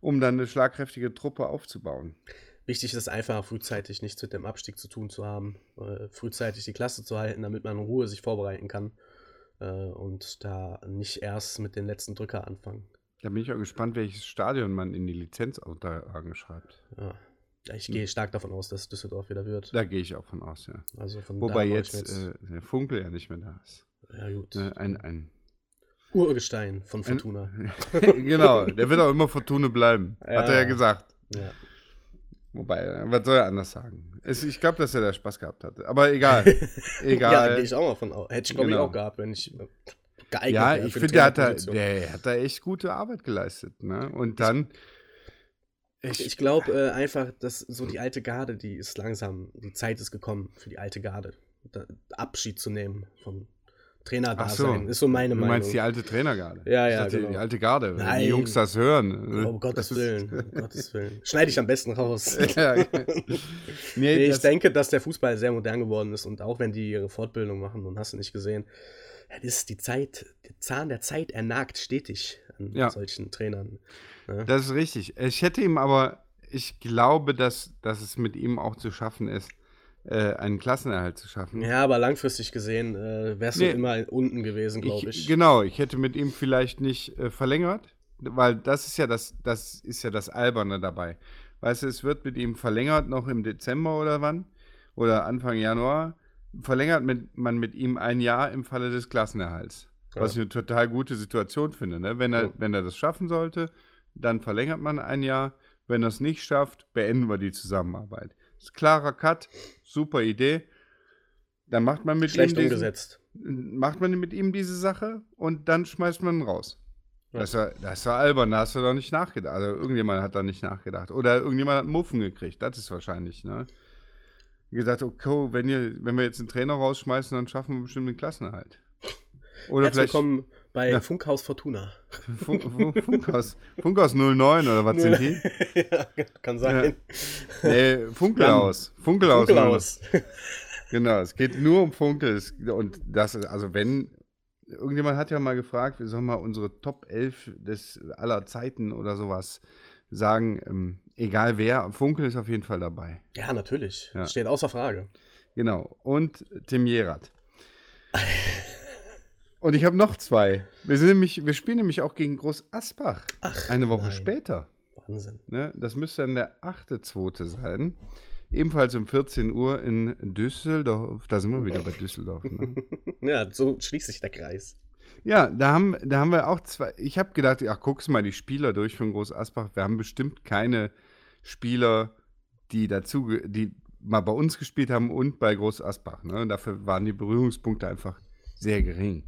um dann eine schlagkräftige Truppe aufzubauen. Wichtig ist einfach, frühzeitig nichts mit dem Abstieg zu tun zu haben, äh, frühzeitig die Klasse zu halten, damit man in Ruhe sich vorbereiten kann äh, und da nicht erst mit den letzten Drücker anfangen. Da bin ich auch gespannt, welches Stadion man in die Lizenzunterlagen schreibt. Ja. Ja, Ich gehe stark davon aus, dass Düsseldorf wieder wird. Da gehe ich auch von aus, ja. Also von Wobei jetzt, mir äh, der Funkel ja nicht mehr da ist. ja gut. Ne, ein, ein, Urgestein von Fortuna. [LAUGHS] genau, der wird auch immer Fortune bleiben. Hat er ja Ja. gesagt. Ja. Wobei, was soll er anders sagen? Es, ich glaube, dass er da Spaß gehabt hatte. Aber egal. [LAUGHS] ja, egal. gehe ich auch mal von aus. Hätte ich, glaube Genau. ich, auch gehabt, wenn ich äh, geeignet ja, ich finde, der, hat da- der hat da echt gute Arbeit geleistet. Ne? Und dann. Ich glaube äh, einfach, dass so die alte Garde, die ist langsam, die Zeit ist gekommen für die alte Garde. Da, Abschied zu nehmen vom Trainerdasein. Ist so meine du Meinung. meinst die alte Trainergarde. Ja, Ich ja, dachte, genau. Die alte Garde. Wenn Nein. die Jungs das hören. oh, um Gottes Willen. Um [LAUGHS] Gottes Willen. Schneide ich am besten raus. [LAUGHS] ja. nee, Nee, ich denke, dass der Fußball sehr modern geworden ist und auch wenn die ihre Fortbildung machen und hast du nicht gesehen, das ist die Zeit, der Zahn der Zeit ernagt stetig an Ja. solchen Trainern. Ne? das ist richtig. Ich hätte ihm aber, ich glaube, dass, dass es mit ihm auch zu schaffen ist, äh, einen Klassenerhalt zu schaffen. Ja, aber langfristig gesehen äh, wärst Nee. du immer unten gewesen, glaube ich. Genau, ich hätte mit ihm vielleicht nicht äh, verlängert, weil das ist ja das, das ist ja das Alberne dabei. Weißt du, es wird mit ihm verlängert noch im Dezember oder wann? Oder Anfang Januar. Verlängert mit, man mit ihm ein Jahr im Falle des Klassenerhalts. Was ich eine total gute Situation finde. Ne? Wenn, er, Ja. wenn er das schaffen sollte, dann verlängert man ein Jahr. Wenn er es nicht schafft, beenden wir die Zusammenarbeit. Das ist klarer Cut, super Idee. Dann macht man mit Schlecht ihm diesen, umgesetzt. macht man mit ihm diese Sache und dann schmeißt man ihn raus. Ja. Das, war, das war albern, da hast du doch nicht nachgedacht. Also irgendjemand hat da nicht nachgedacht. Oder irgendjemand hat einen Muffen gekriegt, das ist wahrscheinlich, ne? Gesagt, okay, wenn, ihr, wenn wir jetzt einen Trainer rausschmeißen, dann schaffen wir bestimmt den Klassenerhalt. Oder Herzlich vielleicht willkommen bei Ja. Funkhaus Fortuna. Funk, Funk, Funkhaus, Funkhaus 09 oder was sind die? [LAUGHS] ja, kann sein. Nee, Funkelhaus. Funkelhaus. Funkhaus. [LAUGHS] Genau, es geht nur um Funkel. Und das ist, also wenn, irgendjemand hat ja mal gefragt, wir sollen mal unsere Top 11 des aller Zeiten oder sowas sagen, ähm, egal wer, Funkel ist auf jeden Fall dabei. Ja, natürlich. Ja. Steht außer Frage. Genau. Und Tim Jerat. [LAUGHS] und ich habe noch zwei. Wir, sind nämlich, wir spielen nämlich auch gegen Groß Asbach. Ach, eine Woche nein. später. Wahnsinn. Ne? Das müsste dann der 8.2. sein. Ebenfalls um 14 Uhr in Düsseldorf. Da sind wir wieder bei Düsseldorf. Ne? [LAUGHS] Ja, so schließt sich der Kreis. Ja, da haben, da haben wir auch zwei. Ich habe gedacht, ach, guckst mal die Spieler durch von Groß Asbach. Wir haben bestimmt keine Spieler, die dazu, die mal bei uns gespielt haben und bei Groß Asbach. Ne? Und dafür waren die Berührungspunkte einfach sehr gering.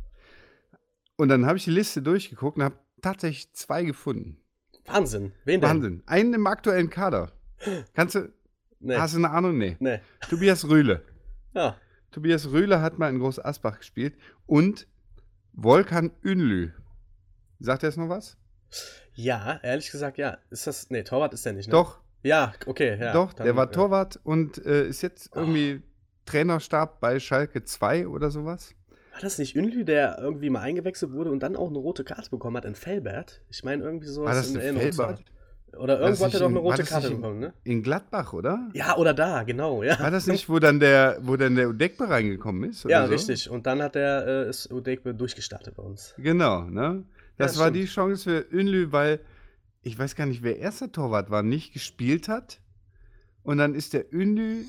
Und dann habe ich die Liste durchgeguckt und habe tatsächlich zwei gefunden. Wahnsinn. Wen denn? Wahnsinn. Einen im aktuellen Kader. Kannst du, Nee. hast du eine Ahnung? Nee. nee. Tobias Rühle. [LAUGHS] Ja. Tobias Rühle hat mal in Groß Asbach gespielt und Volkan Ünlü. Sagt er es noch was? ja, ehrlich gesagt, ja. Ist das. Nee, Torwart ist der nicht, ne? Doch, Ja, okay, ja. doch, dann, der war ja. Torwart und äh, ist jetzt irgendwie Trainerstab bei Schalke 2 oder sowas. War das nicht Ünlü, der irgendwie mal eingewechselt wurde und dann auch eine rote Karte bekommen hat in Felbert? Ich meine, irgendwie sowas War das in zu Felbert? Oder irgendwo hat er doch in- eine rote Karte in- bekommen, ne? In Gladbach, oder? Ja, oder da, genau, ja. War das nicht, wo dann der, wo dann der Udekbe reingekommen ist? Ja, so? richtig. Und dann hat der, äh, ist Udekbe durchgestartet bei uns. Genau, ne? Das Ja, war stimmt. die Chance für Ünlü, weil ich weiß gar nicht, wer erster Torwart war, nicht gespielt hat. Und dann ist der Ünlü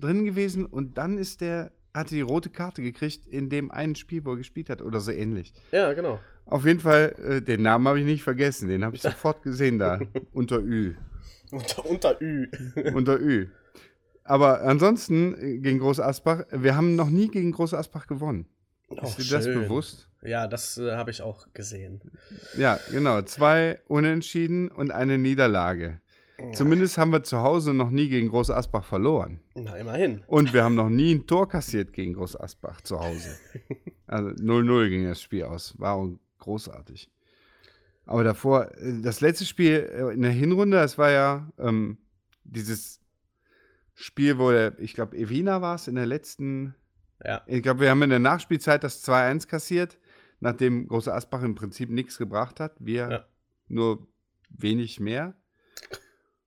drin gewesen und dann ist der, hatte die rote Karte gekriegt in dem einen Spiel, wo er gespielt hat oder so ähnlich. Ja, genau. Auf jeden Fall, äh, den Namen habe ich nicht vergessen, den habe ich [LAUGHS] sofort gesehen da, unter Ü. Unter, unter Ü. [LAUGHS] Unter Ü. Aber ansonsten äh, gegen Groß Asbach, wir haben noch nie gegen Groß Asbach gewonnen. Oh, ist dir das schön. bewusst? Ja, das äh, habe ich auch gesehen. Ja, genau. Zwei Unentschieden und eine Niederlage. Zumindest haben wir zu Hause noch nie gegen Groß Asbach verloren. Na, immerhin. Und wir haben noch nie ein Tor kassiert gegen Groß Asbach zu Hause. [LAUGHS] Also 0-0 ging das Spiel aus. War großartig. Aber davor, äh, das letzte Spiel äh, in der Hinrunde, das war ja ähm, dieses Spiel, wo der, ich glaube, Evina war es in der letzten. Ja. Ich glaube, wir haben in der Nachspielzeit das 2-1 kassiert, nachdem Große Asbach im Prinzip nichts gebracht hat. Wir Ja. nur wenig mehr.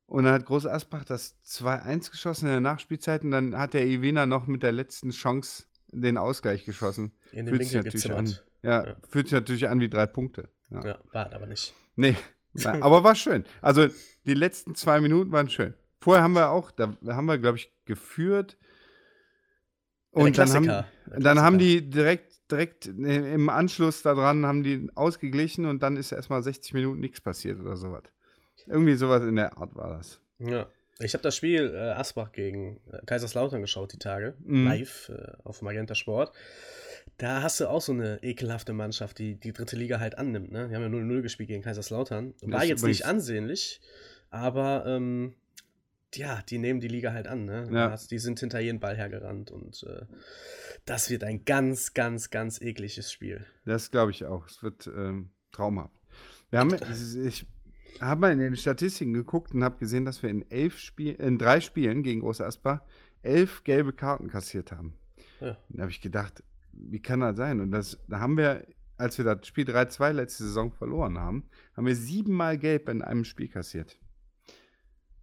Und dann hat Große Asbach das 2-1 geschossen in der Nachspielzeit und dann hat der Evina noch mit der letzten Chance den Ausgleich geschossen. In den Fühlt sich natürlich an. Ja, Ja. fühlt sich natürlich an wie drei Punkte. Ja. Ja, war aber nicht. Nee, war- [LAUGHS] aber war schön. Also die letzten zwei Minuten waren schön. Vorher haben wir auch, da haben wir, glaube ich, geführt. Und dann haben, dann haben die direkt, direkt im Anschluss daran haben die ausgeglichen und dann ist erstmal 60 Minuten nichts passiert oder sowas. Irgendwie sowas in der Art war das. Ja. Ich habe das Spiel äh, Asbach gegen äh, Kaiserslautern geschaut, die Tage, Mhm. live äh, auf Magenta Sport. Da hast du auch so eine ekelhafte Mannschaft, die die dritte Liga halt annimmt. Ne? Die haben ja 0-0 gespielt gegen Kaiserslautern. War jetzt nicht ansehnlich, aber ähm, ja, die nehmen die Liga halt an. Ne? Ja. Die sind hinter jeden Ball hergerannt und äh, das wird ein ganz, ganz, ganz ekliges Spiel. Das glaube ich auch. Es wird ähm, traumhaft. Wir haben, [LAUGHS] ich habe mal in den Statistiken geguckt und habe gesehen, dass wir in elf Spiel, in drei Spielen gegen Große Asbach elf gelbe Karten kassiert haben. Ja. Da habe ich gedacht, wie kann das sein? Und das, da haben wir, als wir das Spiel 3-2 letzte Saison verloren haben, haben wir siebenmal gelb in einem Spiel kassiert.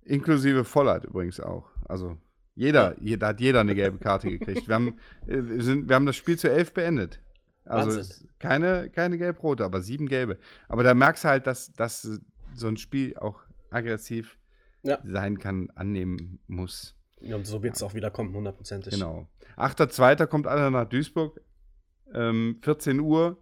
Inklusive Vollert übrigens auch. Also jeder, jeder hat jeder eine gelbe Karte gekriegt. Wir haben, [LAUGHS] äh, wir sind, wir haben das Spiel zu elf beendet. Also Wahnsinn. keine, keine gelb-rote, aber sieben gelbe. Aber da merkst du halt, dass, dass so ein Spiel auch aggressiv Ja. sein kann, annehmen muss. Und so wird es auch wieder kommen, hundertprozentig. Genau. 8.2. kommt alle nach Duisburg. Ähm, 14 Uhr.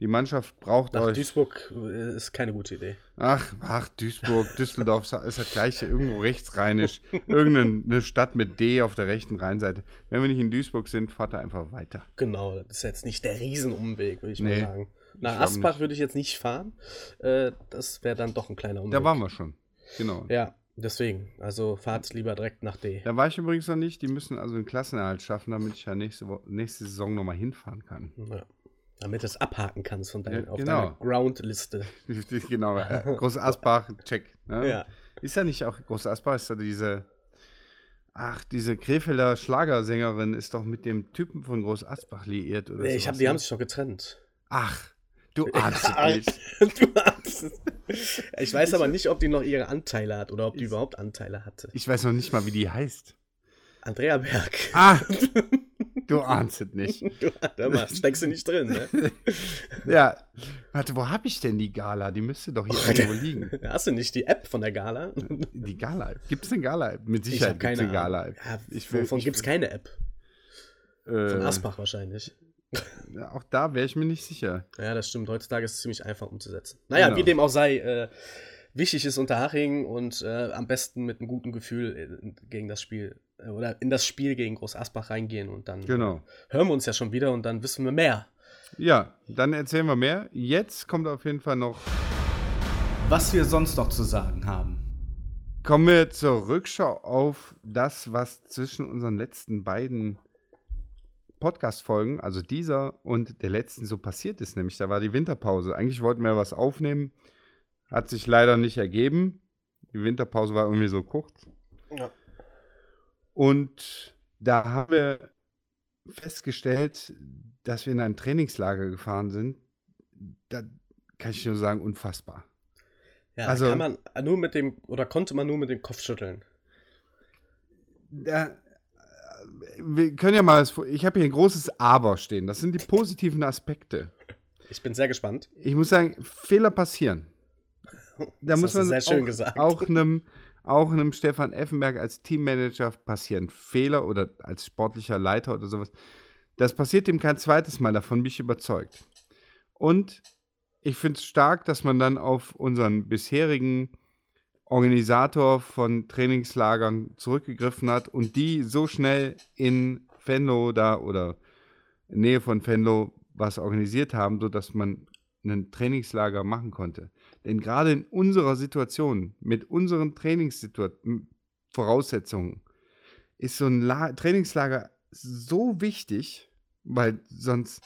Die Mannschaft braucht Nach euch. Duisburg äh, ist keine gute Idee. Ach, ach, Duisburg, Düsseldorf ist das gleiche, irgendwo rechtsrheinisch. Irgendeine Stadt mit D auf der rechten Rheinseite. Wenn wir nicht in Duisburg sind, fahrt er einfach weiter. Genau, das ist jetzt nicht der Riesenumweg, würde ich Nee, mal sagen. Nach nicht. würde ich jetzt nicht fahren. Äh, das wäre dann doch ein kleiner Umweg. Da waren wir schon. Genau. Ja, deswegen. Also fahrt lieber direkt nach D. Da war ich übrigens noch nicht. Die müssen also einen Klassenerhalt schaffen, damit ich ja nächste, Wo nächste Saison nochmal hinfahren kann. Ja. Damit du es abhaken kannst von dein, Ja, auf genau. deiner Ground-Liste. [LAUGHS] genau. Äh, [LAUGHS] Groß Asbach, check. Ne? Ja. Ist ja nicht auch Groß Asbach, ist ja diese. Ach, diese Krefelder Schlagersängerin ist doch mit dem Typen von Groß Asbach liiert oder Nee, ich hab, die ne? haben sich doch getrennt. Ach, du [LAUGHS] ahnst es nicht. [LAUGHS] du ahnst es. Ich weiß aber nicht, ob die noch ihre Anteile hat oder ob die überhaupt Anteile hatte. Ich weiß noch nicht mal, wie die heißt. Andrea Berg. Ah, [LAUGHS] du ahnst es nicht. Du, mal, steckst du nicht drin, ne? Ja, warte, wo hab ich denn die Gala? Die müsste doch hier irgendwo liegen. Hast du nicht die App von der Gala? Die Gala. Gibt es eine Gala-App? Mit Ich Sicherheit habe gibt es keine eine. Gala-App. Ja, Ich will- gibt es keine App? Von Äh, Asbach wahrscheinlich. Ja, auch da wäre ich mir nicht sicher. Ja, das stimmt. Heutzutage ist es ziemlich einfach umzusetzen. Naja, Genau. wie dem auch sei, äh, wichtig ist Unterhaching und äh, am besten mit einem guten Gefühl äh, gegen das Spiel äh, oder in das Spiel gegen Groß Asbach reingehen und dann Genau. hören wir uns ja schon wieder und dann wissen wir mehr. Ja, dann erzählen wir mehr. Jetzt kommt auf jeden Fall noch. Was wir sonst noch zu sagen haben. Kommen wir zur Rückschau auf das, was zwischen unseren letzten beiden Podcast-Folgen, also dieser und der letzten, so passiert ist. Nämlich, da war die Winterpause. Eigentlich wollten wir was aufnehmen, hat sich leider nicht ergeben. Die Winterpause war irgendwie so kurz. Ja. Und da haben wir festgestellt, dass wir in ein Trainingslager gefahren sind. Da kann ich nur sagen, unfassbar. Ja, Also- kann man nur mit dem, oder konnte man nur mit dem Kopf schütteln. Da, wir können ja mal, ich habe hier ein großes Aber stehen. Das sind die positiven Aspekte. Ich bin sehr gespannt. Ich muss sagen, Fehler passieren. Da Das muss man auch, auch einem auch einem Stefan Effenberg als Teammanager passieren Fehler oder als sportlicher Leiter oder sowas. Das passiert ihm kein zweites Mal, davon bin ich überzeugt. Und ich finde es stark, dass man dann auf unseren bisherigen Organisator von Trainingslagern zurückgegriffen hat und die so schnell in Venlo da oder in Nähe von Venlo was organisiert haben, sodass man ein Trainingslager machen konnte. Denn gerade in unserer Situation, mit unseren Trainingsvoraussetzungen, ist so ein La Trainingslager so wichtig, weil sonst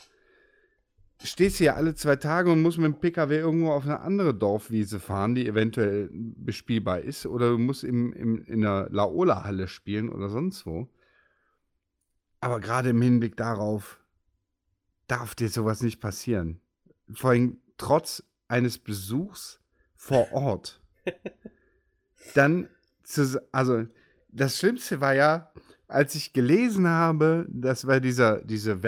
stehst du ja alle zwei Tage und musst mit dem Pkw irgendwo auf eine andere Dorfwiese fahren, die eventuell bespielbar ist. Oder du musst im, im, in der Laola-Halle spielen oder sonst wo. Aber gerade im Hinblick darauf darf dir sowas nicht passieren. Vor allem trotz eines Besuchs vor Ort. [LAUGHS] Dann, zu, also das Schlimmste war ja, als ich gelesen habe, das war dieser, diese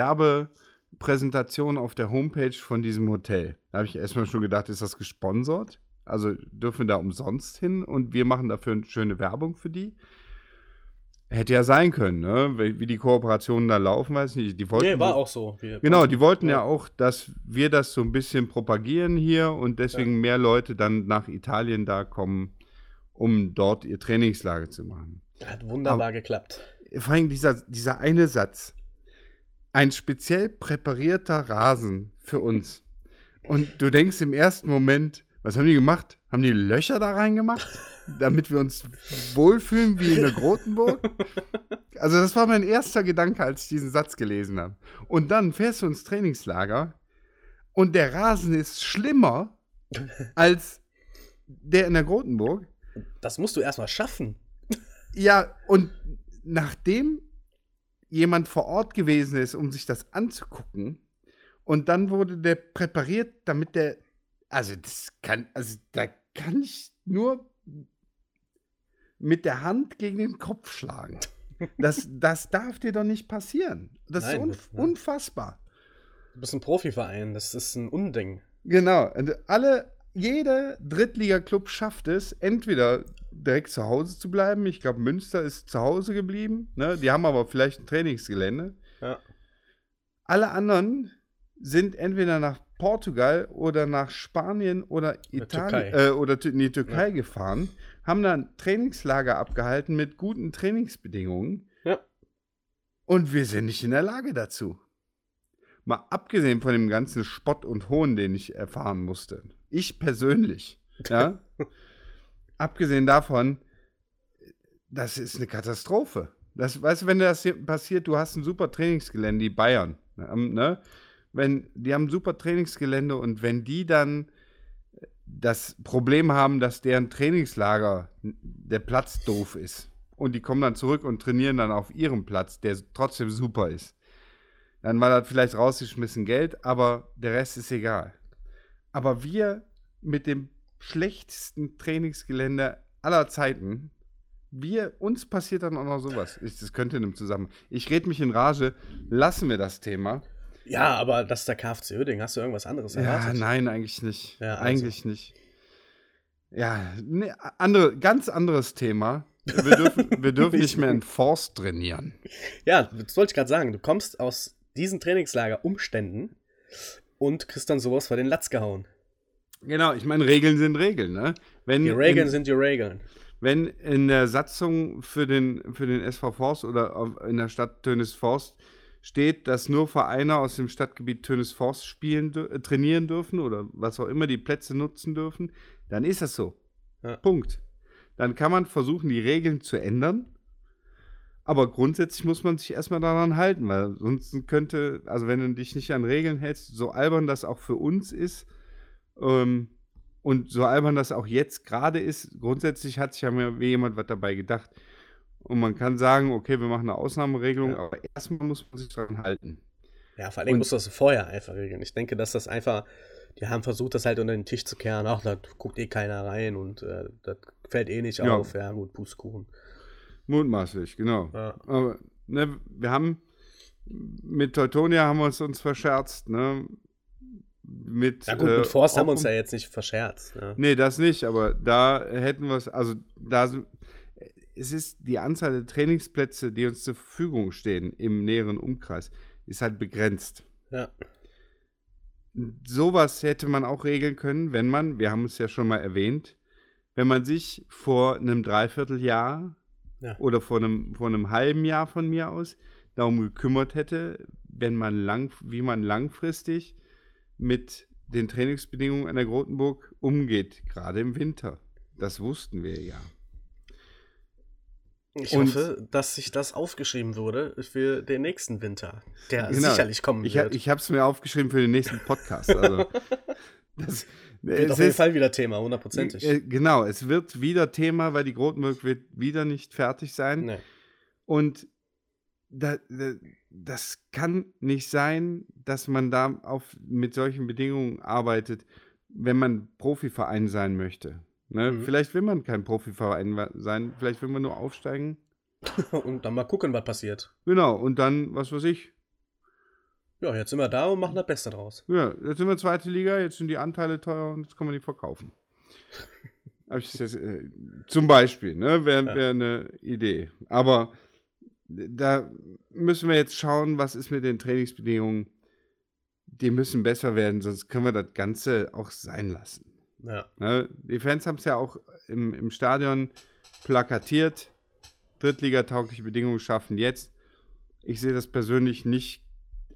Werbepräsentation auf der Homepage von diesem Hotel. Da habe ich erstmal schon gedacht, ist das gesponsert? Also dürfen wir da umsonst hin und wir machen dafür eine schöne Werbung für die. Hätte ja sein können, ne? Wie die Kooperationen da laufen, weiß ich nicht. Die wollten nee, war auch so. genau, die wollten ja. ja. auch, dass wir das so ein bisschen propagieren hier und deswegen ja. mehr Leute dann nach Italien da kommen, um dort ihr Trainingslager zu machen. Hat wunderbar Aber, geklappt. Vor allem dieser, dieser eine Satz. Ein speziell präparierter Rasen für uns. Und du denkst im ersten Moment, was haben die gemacht? Haben die Löcher da reingemacht? [LAUGHS] damit wir uns wohlfühlen wie in der Grotenburg. Also das war mein erster Gedanke, als ich diesen Satz gelesen habe. Und dann fährst du ins Trainingslager und der Rasen ist schlimmer als der in der Grotenburg. Das musst du erstmal schaffen. Ja, und nachdem jemand vor Ort gewesen ist, um sich das anzugucken, und dann wurde der präpariert, damit der, also das kann, also da kann ich nur mit der Hand gegen den Kopf schlagen. Das, [LAUGHS] das darf dir doch nicht passieren. Das Nein, ist un unfassbar. Du bist ein Profiverein, das ist ein Unding. Genau. Alle, jeder Drittliga-Club schafft es, entweder direkt zu Hause zu bleiben. Ich glaube, Münster ist zu Hause geblieben. Ne? Die haben aber vielleicht ein Trainingsgelände. Ja. Alle anderen sind entweder nach Portugal oder nach Spanien oder Italien äh, oder in die Türkei ja. gefahren, haben dann Trainingslager abgehalten mit guten Trainingsbedingungen. Ja. Und wir sind nicht in der Lage dazu. Mal abgesehen von dem ganzen Spott und Hohn, den ich erfahren musste. Ich persönlich. [LAUGHS] Ja. Abgesehen davon, das ist eine Katastrophe. Das, weißt du, wenn das hier passiert, du hast ein super Trainingsgelände, die Bayern. Ne? wenn die haben ein super Trainingsgelände und wenn die dann das Problem haben, dass deren Trainingslager der Platz doof ist und die kommen dann zurück und trainieren dann auf ihrem Platz, der trotzdem super ist, dann war das vielleicht rausgeschmissen Geld, aber der Rest ist egal. Aber wir mit dem schlechtesten Trainingsgelände aller Zeiten, wir, uns passiert dann auch noch sowas. Ich, das könnte in einem Zusammenhang. Ich rede mich in Rage, lassen wir das Thema. Ja, aber das ist der KFC Uerdingen. Hast du irgendwas anderes erwartet? Ja, nein, eigentlich nicht. Ja, also. Eigentlich nicht. Ja, ne, andere, ganz anderes Thema. Wir dürfen, wir dürfen nicht mehr in [LAUGHS] Force trainieren. Ja, das wollte ich gerade sagen. Du kommst aus diesen Trainingslager-Umständen und kriegst dann sowas vor den Latz gehauen. Genau, ich meine, Regeln sind Regeln, ne? Wenn die Regeln in, sind die Regeln. Wenn in der Satzung für den, für den SV Forst oder in der Stadt Tönis Forst steht, dass nur Vereine aus dem Stadtgebiet Tönes-Forst spielen, äh, trainieren dürfen oder was auch immer die Plätze nutzen dürfen, dann ist das so. Ja. Punkt. Dann kann man versuchen, die Regeln zu ändern. Aber grundsätzlich muss man sich erstmal daran halten, weil sonst könnte, also wenn du dich nicht an Regeln hältst, so albern das auch für uns ist, ähm, und so albern das auch jetzt gerade ist, grundsätzlich hat sich ja mir jemand was dabei gedacht. Und man kann sagen, okay, wir machen eine Ausnahmeregelung, ja. aber erstmal muss man sich daran halten. Ja, vor allem muss das vorher einfach regeln. Ich denke, dass das einfach, die haben versucht, das halt unter den Tisch zu kehren. Ach, da guckt eh keiner rein und äh, das fällt eh nicht ja. auf. Ja, gut, Pustkuchen. Mutmaßlich, genau. Ja. Aber ne, wir haben mit Teutonia haben wir uns, uns verscherzt, ne? Mit, ja gut, mit äh, Forst haben wir uns ja jetzt nicht verscherzt. Ja. Nee, das nicht, aber da hätten wir es, also da es ist die Anzahl der Trainingsplätze, die uns zur Verfügung stehen im näheren Umkreis, ist halt begrenzt. Ja. Sowas hätte man auch regeln können, wenn man, wir haben es ja schon mal erwähnt, wenn man sich vor einem Dreivierteljahr ja. oder vor einem, vor einem halben Jahr von mir aus darum gekümmert hätte, wenn man lang, wie man langfristig mit den Trainingsbedingungen an der Grotenburg umgeht, gerade im Winter. Das wussten wir ja. Ich Und- hoffe, dass sich das aufgeschrieben wurde für den nächsten Winter, der Genau. sicherlich kommen Ich, wird. ich habe es mir aufgeschrieben für den nächsten Podcast. Also, [LAUGHS] das, wird auf jeden ist- Fall wieder Thema, hundertprozentig. Äh, Genau, es wird wieder Thema, weil die Grotenburg wird wieder nicht fertig sein. Nee. Und da, da, das kann nicht sein, dass man da auf, mit solchen Bedingungen arbeitet, wenn man Profiverein sein möchte. Ne? Mhm. Vielleicht will man kein Profiverein sein, vielleicht will man nur aufsteigen. [LAUGHS] Und dann mal gucken, was passiert. Genau, und dann, was weiß ich, Ja, jetzt sind wir da und machen das Beste draus. ja, jetzt sind wir zweite Liga, jetzt sind die Anteile teuer und jetzt kann man die verkaufen. [LAUGHS] Das, äh, zum Beispiel, ne, wäre wär eine Idee. Aber da müssen wir jetzt schauen, was ist mit den Trainingsbedingungen. Die müssen besser werden, sonst können wir das Ganze auch sein lassen. Ja. Ne? Die Fans haben es ja auch im, im Stadion plakatiert. Drittligataugliche Bedingungen schaffen jetzt. Ich sehe das persönlich nicht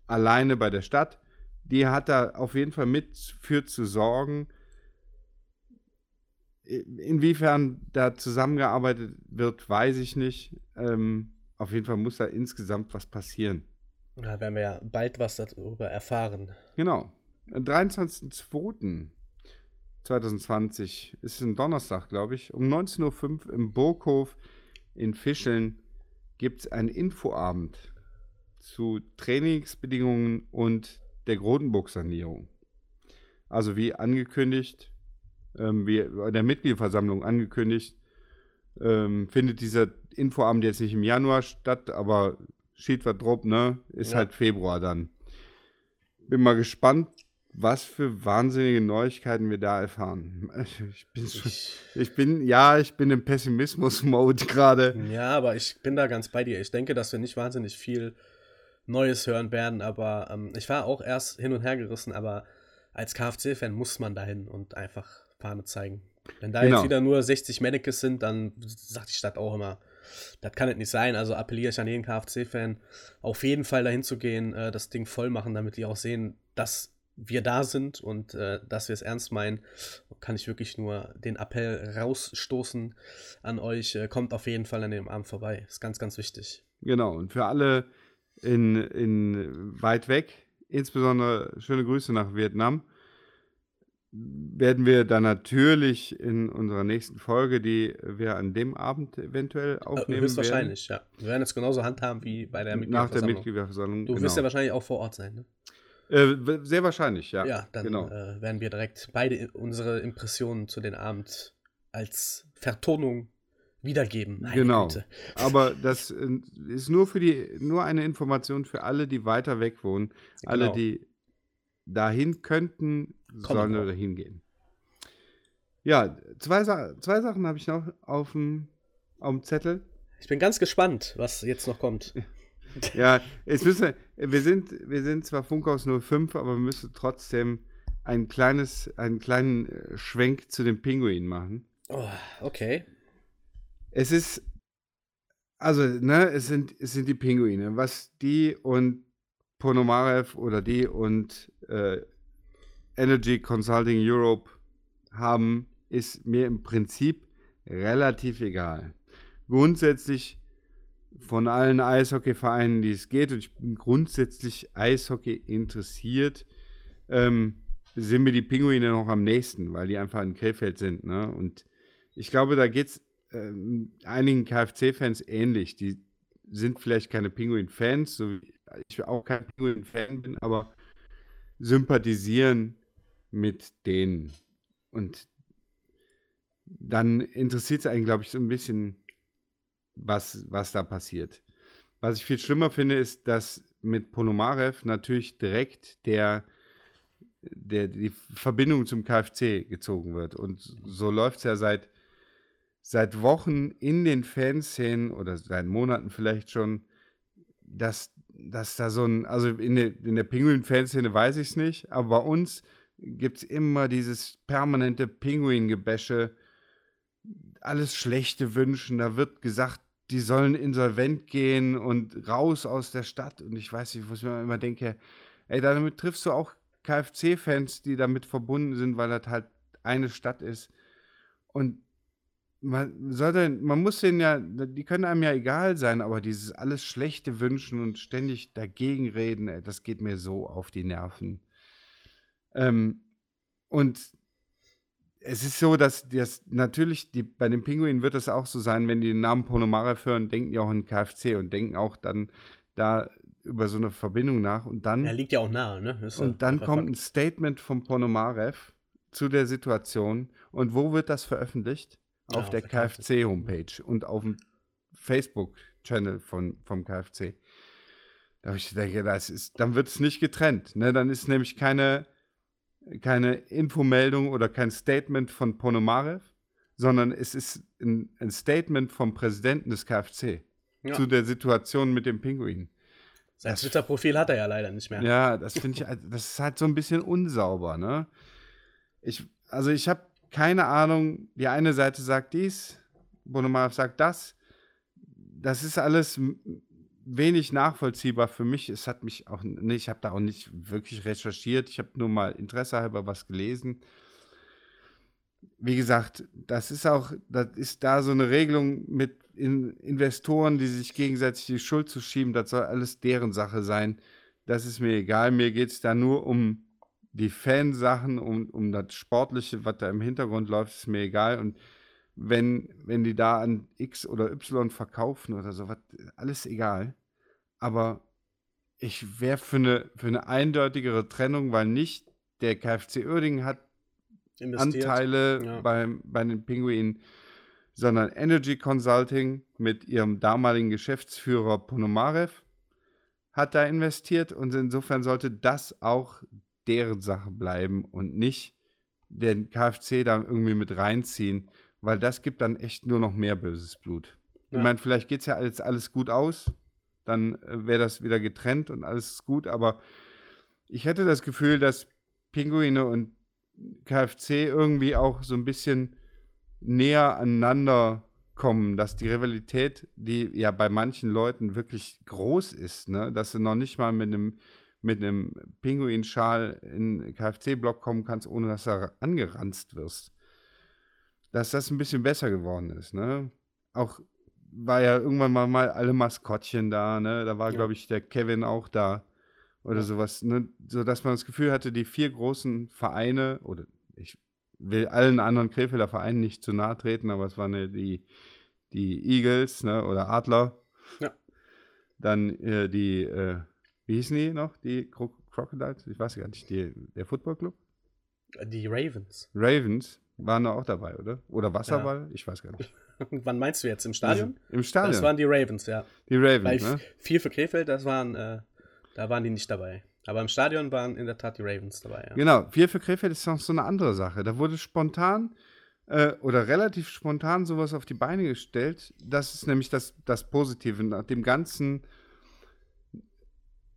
alleine bei der Stadt. Die hat da auf jeden Fall mit für zu sorgen. Inwiefern da zusammengearbeitet wird, weiß ich nicht. Ähm, auf jeden Fall muss da insgesamt was passieren. Da werden wir ja bald was darüber erfahren. Genau. Am 23.02.2020 ist ein Donnerstag, glaube ich. Um 19.05 Uhr im Burghof in Fischeln gibt es einen Infoabend zu Trainingsbedingungen und der Grotenburg-Sanierung. Also wie angekündigt, ähm, wie bei der Mitgliederversammlung angekündigt, ähm, findet dieser Infoabend jetzt nicht im Januar statt, aber steht was drauf, ne? Ist Ja. halt Februar dann. Bin mal gespannt, was für wahnsinnige Neuigkeiten wir da erfahren. Ich bin, schon, Ich, ich bin ja, ich bin im Pessimismus-Mode gerade. ja, aber ich bin da ganz bei dir. Ich denke, dass wir nicht wahnsinnig viel Neues hören werden, aber ähm, ich war auch erst hin und her gerissen, aber als KFC-Fan muss man dahin und einfach Fahne zeigen. Wenn da Genau. jetzt wieder nur 60 Mannequins sind, dann sagt die Stadt auch immer, das kann es nicht sein. Also appelliere ich an jeden KFC-Fan, auf jeden Fall dahin zu gehen, äh, das Ding voll machen, damit die auch sehen, dass wir da sind und äh, dass wir es ernst meinen. Kann ich wirklich nur den Appell rausstoßen an euch. Äh, kommt auf jeden Fall an dem Abend vorbei. Ist ganz, ganz wichtig. Genau, und für alle in, in weit weg, insbesondere schöne Grüße nach Vietnam, werden wir dann natürlich in unserer nächsten Folge, die wir an dem Abend eventuell Äh, aufnehmen höchstwahrscheinlich, ja. Wir werden es genauso handhaben wie bei der werden. Nach der Mitgliederversammlung. Mitgliederversammlung. Du genau. wirst ja wahrscheinlich auch vor Ort sein, ne? äh, sehr wahrscheinlich, ja. Ja, dann genau. äh, werden wir direkt beide unsere Impressionen zu den Abend als Vertonung wiedergeben. Meine Genau. Güte. [LAUGHS] Aber das äh, ist nur für die, nur eine Information für alle, die weiter weg wohnen. Alle, Genau. die dahin könnten, sollen auch. da hingehen. Ja, zwei, Sa zwei Sachen habe ich noch auf dem, auf dem Zettel. Ich bin ganz gespannt, was jetzt noch kommt. [LAUGHS] Ja, jetzt müssen wir, wir sind, wir sind zwar Funkhaus 05, aber wir müssen trotzdem ein kleines, einen kleinen äh, Schwenk zu den Pinguinen machen. Oh, okay. Es ist, also, ne, es sind, es sind die Pinguine. Was die und Ponomarev oder die und äh, Energy Consulting Europe haben, ist mir im Prinzip relativ egal. Grundsätzlich von allen Eishockeyvereinen, die es geht, und ich bin grundsätzlich Eishockey interessiert, ähm, sind mir die Pinguine noch am nächsten, weil die einfach in Krefeld sind. Ne? Und ich glaube, da geht es ähm, einigen KFC-Fans ähnlich. Die sind vielleicht keine Pinguin-Fans, so wie ich auch kein Pinguin-Fan bin, aber sympathisieren mit denen. Und dann interessiert es einen, glaube ich, so ein bisschen, was, was da passiert. Was ich viel schlimmer finde, ist, dass mit Ponomarev natürlich direkt der, der, die Verbindung zum KFC gezogen wird. Und so läuft es ja seit, seit Wochen in den Fanszenen oder seit Monaten vielleicht schon, dass, dass da so ein, also in der, in der Pinguin-Fanszene weiß ich es nicht, aber bei uns gibt es immer dieses permanente Pinguin-Gebäsche, alles schlechte Wünschen, da wird gesagt, die sollen insolvent gehen und raus aus der Stadt und ich weiß nicht, was ich mir immer denke, ey, damit triffst du auch KFC-Fans, die damit verbunden sind, weil das halt eine Stadt ist. Und man sollte, man muss denen ja, die können einem ja egal sein, aber dieses alles Schlechte wünschen und ständig dagegen reden, ey, das geht mir so auf die Nerven. Ähm, und es ist so, dass das natürlich, die, bei den Pinguinen wird es auch so sein, wenn die den Namen Ponomarev hören, denken die auch an KFC und denken auch dann da über so eine Verbindung nach. Und dann, Er liegt ja auch nahe, ne? Ist ja und dann kommt ein. Statement von Ponomarev zu der Situation. Und wo wird das veröffentlicht? Ja, auf auf der der KFC. KFC-Homepage und auf dem Facebook-Channel von, vom KFC. Da hab ich denke, das ist, dann wird es nicht getrennt. Ne? Dann ist nämlich keine, keine Infomeldung oder kein Statement von Ponomarev, sondern es ist ein, ein Statement vom Präsidenten des KFC Ja. zu der Situation mit dem Pinguin. Sein Twitter-Profil hat er ja leider nicht mehr. Ja, das finde ich, halt- das ist halt so ein bisschen unsauber, ne? Ich, also ich habe keine Ahnung, die eine Seite sagt dies, Bonomarev sagt das. Das ist alles wenig nachvollziehbar für mich. Es hat mich auch, nee, ich habe da auch nicht wirklich recherchiert. Ich habe nur mal Interesse halber was gelesen. Wie gesagt, das ist auch, das ist da so eine Regelung mit in Investoren, die sich gegenseitig die Schuld zu schieben. Das soll alles deren Sache sein. Das ist mir egal. Mir geht es da nur um die Fansachen, um, um das Sportliche, was da im Hintergrund läuft, ist mir egal. Und wenn, wenn die da an X oder Y verkaufen oder so, was, alles egal. Aber ich wäre für eine, für eine eindeutigere Trennung, weil nicht der KfC Uerdingen hat Investiert. Anteile ja. beim, bei den Pinguinen, sondern Energy Consulting mit ihrem damaligen Geschäftsführer Ponomarev hat da investiert und insofern sollte das auch deren Sache bleiben und nicht den KfC da irgendwie mit reinziehen, weil das gibt dann echt nur noch mehr böses Blut. Ich Ja. meine, vielleicht geht es ja alles, alles gut aus, dann äh, wäre das wieder getrennt und alles ist gut, aber ich hätte das Gefühl, dass Pinguine und KfC irgendwie auch so ein bisschen näher aneinander kommen, dass die Rivalität, die ja bei manchen Leuten wirklich groß ist, ne, dass du noch nicht mal mit einem mit einem Pinguinschal in KfC-Block kommen kannst, ohne dass du angeranzt wirst. Dass das ein bisschen besser geworden ist, ne? Auch war ja irgendwann mal, mal alle Maskottchen da, ne? Da war, Ja. glaube ich, der Kevin auch da oder Ja. sowas, ne? So dass man das Gefühl hatte, die vier großen Vereine, oder ich will allen anderen Krefelder Vereinen nicht zu nahe treten, aber es waren ja die, die Eagles, ne? Oder Adler. Ja. Dann äh, die, äh, wie hießen die noch? Die Cro Crocodiles? Ich weiß gar nicht, die, der Footballclub? Die Ravens. Ravens waren da auch dabei, oder? Oder Wasserball? Ich weiß gar nicht. [LAUGHS] Wann meinst du jetzt? Im Stadion? Im Stadion. Das waren die Ravens, ja. die Ravens, ne? vier für Krefeld, das waren, äh, da waren die nicht dabei. Aber im Stadion waren in der Tat die Ravens dabei, ja. Genau, vier für Krefeld ist noch so eine andere Sache. Da wurde spontan äh, oder relativ spontan sowas auf die Beine gestellt. Das ist nämlich das, das Positive. Nach dem ganzen,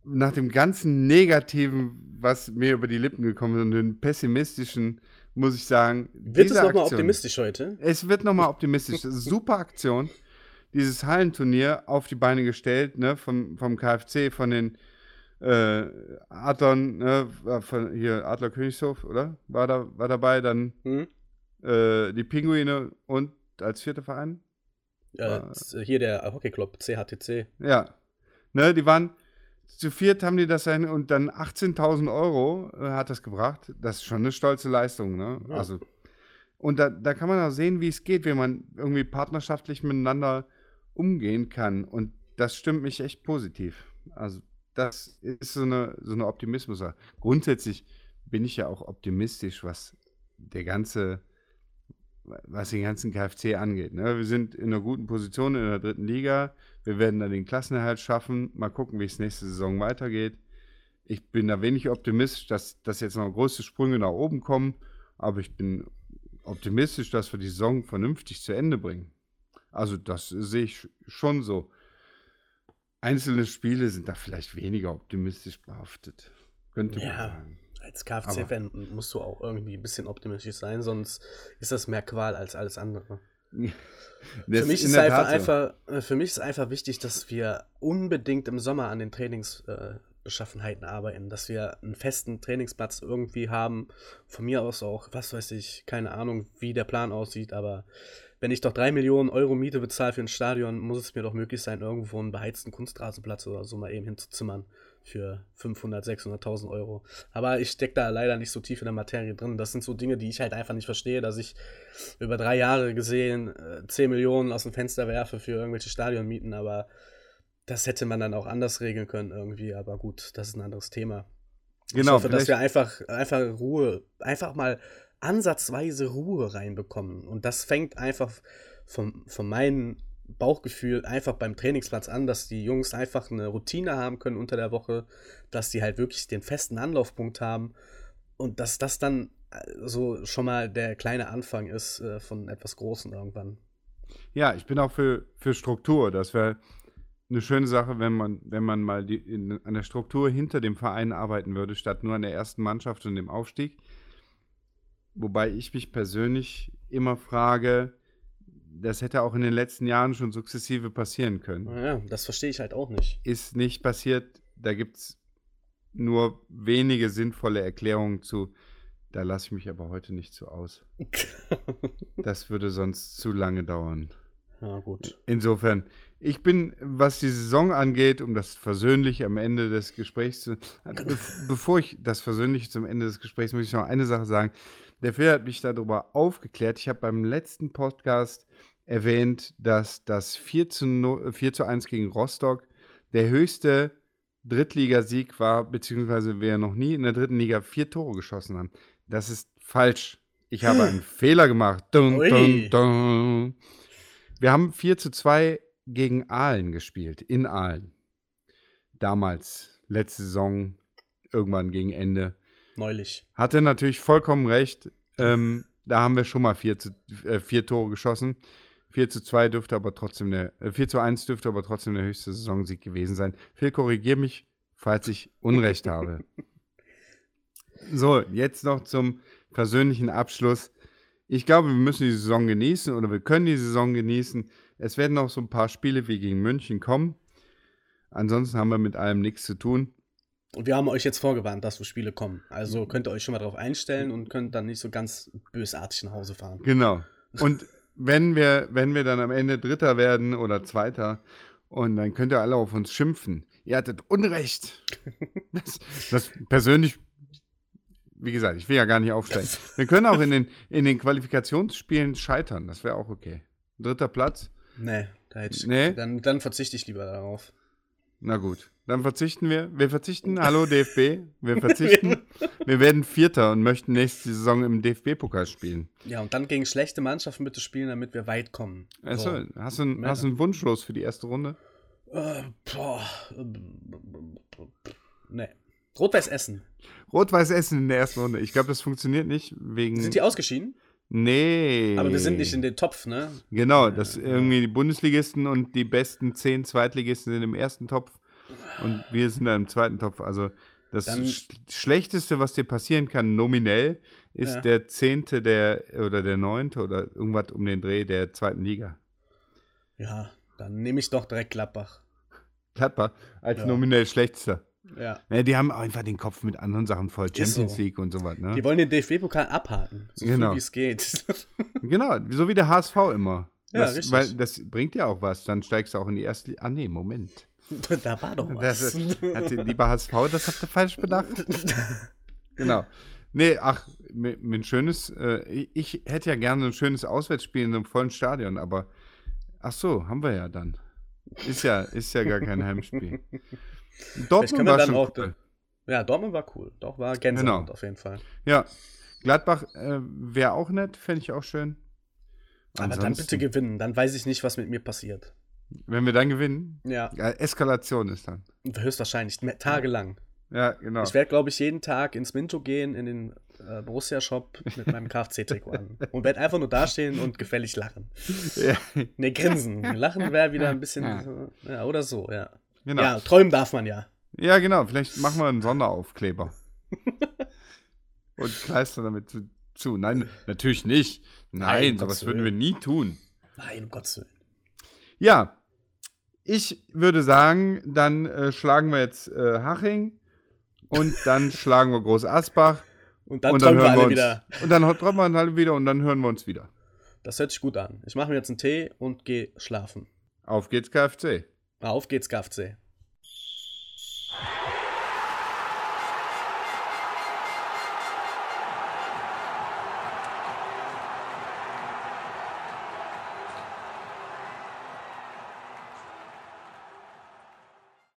nach dem ganzen Negativen, was mir über die Lippen gekommen ist und den pessimistischen, muss ich sagen. Wird es nochmal optimistisch heute? Es wird nochmal optimistisch. Super Aktion. Dieses Hallenturnier auf die Beine gestellt, ne, vom, vom KfC, von den äh, Adlern, ne, war von hier Adler Königshof, oder? War da, war dabei, dann Hm? äh, die Pinguine und als vierter Verein? Äh, z- hier der Hockeyclub, CHTC. Ja. Ne, die waren zu viert haben die das ein und dann 18.000 Euro äh, hat das gebracht. Das ist schon eine stolze Leistung, ne? Ja. Also und da, da kann man auch sehen, wie es geht, wie man irgendwie partnerschaftlich miteinander umgehen kann. Und das stimmt mich echt positiv. Also das ist so eine, so eine Optimismus. Grundsätzlich bin ich ja auch optimistisch, was der ganze, was den ganzen KFC angeht. Ne? Wir sind in einer guten Position in der dritten Liga. Wir werden dann den Klassenerhalt schaffen. Mal gucken, wie es nächste Saison weitergeht. Ich bin da wenig optimistisch, dass, dass jetzt noch große Sprünge nach oben kommen. Aber ich bin optimistisch, dass wir die Saison vernünftig zu Ende bringen. Also das sehe ich schon so. Einzelne Spiele sind da vielleicht weniger optimistisch behaftet. Könnte man Ja. sagen. Als KFC-Fan musst du auch irgendwie ein bisschen optimistisch sein, sonst ist das mehr Qual als alles andere. Für, mich ist einfach, einfach, äh, für mich ist einfach wichtig, dass wir unbedingt im Sommer an den Trainings, äh, arbeiten, dass wir einen festen Trainingsplatz irgendwie haben. Von mir aus auch, was weiß ich, keine Ahnung, wie der Plan aussieht, aber wenn ich doch drei Millionen Euro Miete bezahle für ein Stadion, muss es mir doch möglich sein, irgendwo einen beheizten Kunstrasenplatz oder so mal eben hinzuzimmern für 500, 600.000 Euro. Aber ich stecke da leider nicht so tief in der Materie drin. Das sind so Dinge, die ich halt einfach nicht verstehe, dass ich über drei Jahre gesehen äh, 10 Millionen aus dem Fenster werfe für irgendwelche Stadionmieten, aber das hätte man dann auch anders regeln können irgendwie. Aber gut, das ist ein anderes Thema. Genau, ich hoffe, dass wir einfach, einfach Ruhe, einfach mal ansatzweise Ruhe reinbekommen. Und das fängt einfach von, von meinem Bauchgefühl einfach beim Trainingsplatz an, dass die Jungs einfach eine Routine haben können unter der Woche, dass die halt wirklich den festen Anlaufpunkt haben und dass das dann äh, so schon mal der kleine Anfang ist äh, von etwas Großen irgendwann. Ja, ich bin auch für, für Struktur. Das wäre eine schöne Sache, wenn man, wenn man mal die, in, an der Struktur hinter dem Verein arbeiten würde, statt nur an der ersten Mannschaft und dem Aufstieg. Wobei ich mich persönlich immer frage, das hätte auch in den letzten Jahren schon sukzessive passieren können. Ja, das verstehe ich halt auch nicht. Ist nicht passiert. Da gibt es nur wenige sinnvolle Erklärungen zu. Da lasse ich mich aber heute nicht so aus. [LAUGHS] Das würde sonst zu lange dauern. ja, gut. Insofern, ich bin, was die Saison angeht, um das Versöhnliche am Ende des Gesprächs zu. Be bevor ich das Versöhnliche zum Ende des Gesprächs, muss ich noch eine Sache sagen. Der Phil hat mich darüber aufgeklärt. Ich habe beim letzten Podcast erwähnt, dass das 4 zu, no, 4 zu 1 gegen Rostock der höchste Drittligasieg war, beziehungsweise wir noch nie in der dritten Liga vier Tore geschossen haben. Das ist falsch. Ich habe einen [GASPS] Fehler gemacht. Dun, dun, dun. Wir haben 4 zu 2 gegen Aalen gespielt, in Aalen. Damals, letzte Saison, irgendwann gegen Ende. Neulich. Hatte natürlich vollkommen recht. Ähm, da haben wir schon mal 4, zu, äh, vier Tore geschossen. 4 zu 2 dürfte aber trotzdem der, äh, 4 zu 1 dürfte aber trotzdem der höchste Saisonsieg gewesen sein. Phil, korrigier mich, falls ich Unrecht habe. [LAUGHS] So, jetzt noch zum persönlichen Abschluss. Ich glaube, wir müssen die Saison genießen oder wir können die Saison genießen. Es werden noch so ein paar Spiele wie gegen München kommen. Ansonsten haben wir mit allem nichts zu tun. Und wir haben euch jetzt vorgewarnt, dass so Spiele kommen. Also könnt ihr euch schon mal darauf einstellen und könnt dann nicht so ganz bösartig nach Hause fahren. Genau. [LAUGHS] Und wenn wir, wenn wir dann am Ende Dritter werden oder Zweiter, und dann könnt ihr alle auf uns schimpfen. Ihr hattet Unrecht. [LAUGHS] Das, das persönlich, wie gesagt, ich will ja gar nicht aufsteigen. Wir können auch in den, in den Qualifikationsspielen scheitern. Das wäre auch okay. Dritter Platz. Nee, da hätte ich, Nee? Dann, dann verzichte ich lieber darauf. Na gut, dann verzichten wir. Wir verzichten. Hallo DFB. Wir verzichten. Wir werden Vierter und möchten nächste Saison im DFB-Pokal spielen. Ja, und dann gegen schlechte Mannschaften bitte spielen, damit wir weit kommen. Achso, So. hast, du, einen- hast du einen Wunsch los für die erste Runde? Äh, boah. Nee. Rot-Weiß Essen. Rot-Weiß Essen in der ersten Runde. Ich glaube, das funktioniert nicht wegen. Sind die ausgeschieden? nee. Aber wir sind nicht in den Topf, ne? Genau, das irgendwie die Bundesligisten und die besten zehn Zweitligisten sind im ersten Topf und wir sind da im zweiten Topf. Also das Dann- Sch Schlechteste, was dir passieren kann, nominell, ist Ja. der zehnte der oder der neunte oder irgendwas um den Dreh der zweiten Liga. Ja, dann nehme ich doch direkt Gladbach. Gladbach als Ja. nominell schlechtester. Ja. Ja, die haben einfach den Kopf mit anderen Sachen voll. Champions so. League und sowas. Ne? Die wollen den DFB-Pokal abhaken. So Genau. wie es geht. [LAUGHS] Genau, so wie der HSV immer. Ja, das, richtig. Weil das bringt ja auch was. Dann steigst du auch in die erste Liga. Ah, nee, Moment. [LAUGHS] da war doch Das was. ist, hat die, lieber HSV, das habt ihr falsch bedacht. [LAUGHS] genau. Nee, ach, ein schönes, äh, ich- hätte ja gerne ein schönes Auswärtsspiel in einem vollen Stadion, aber ach so, haben wir ja dann. Ist ja, ist ja gar kein Heimspiel. [LAUGHS] Dortmund war schon cool. Ja, Dortmund war cool. Doch, war Gänsehaut Genau. auf jeden Fall. Ja, Gladbach äh, wäre auch nett, fände ich auch schön. Aber dann Ansonsten, bitte gewinnen. Dann weiß ich nicht, was mit mir passiert. Wenn wir dann gewinnen, Ja, ja, Eskalation ist dann. höchstwahrscheinlich. Tagelang. Ja, genau. Ich werde, glaube ich, jeden Tag ins Minto gehen, in den äh, Borussia-Shop mit meinem Kfz-Trikot an. Und werde einfach nur dastehen und gefällig lachen. ja, Ne, grinsen. Lachen wäre wieder ein bisschen. äh, Ja, oder so, ja. genau. Ja, träumen darf man ja. Ja, genau. Vielleicht machen wir einen Sonderaufkleber. [LAUGHS] Und kleistern damit zu. Nein, natürlich nicht. Nein, Nein, sowas würden wir nie tun. Nein, um Gottes Willen. Ja, Ich würde sagen, dann äh, schlagen wir jetzt äh, Haching und dann [LAUGHS] schlagen wir Groß Asbach. Und dann und wir hören alle uns, wieder. Und dann träumen wir alle wieder und dann hören wir uns wieder. Das hört sich gut an. Ich mache mir jetzt einen Tee und gehe schlafen. Auf geht's, KFC. Auf geht's, KFC.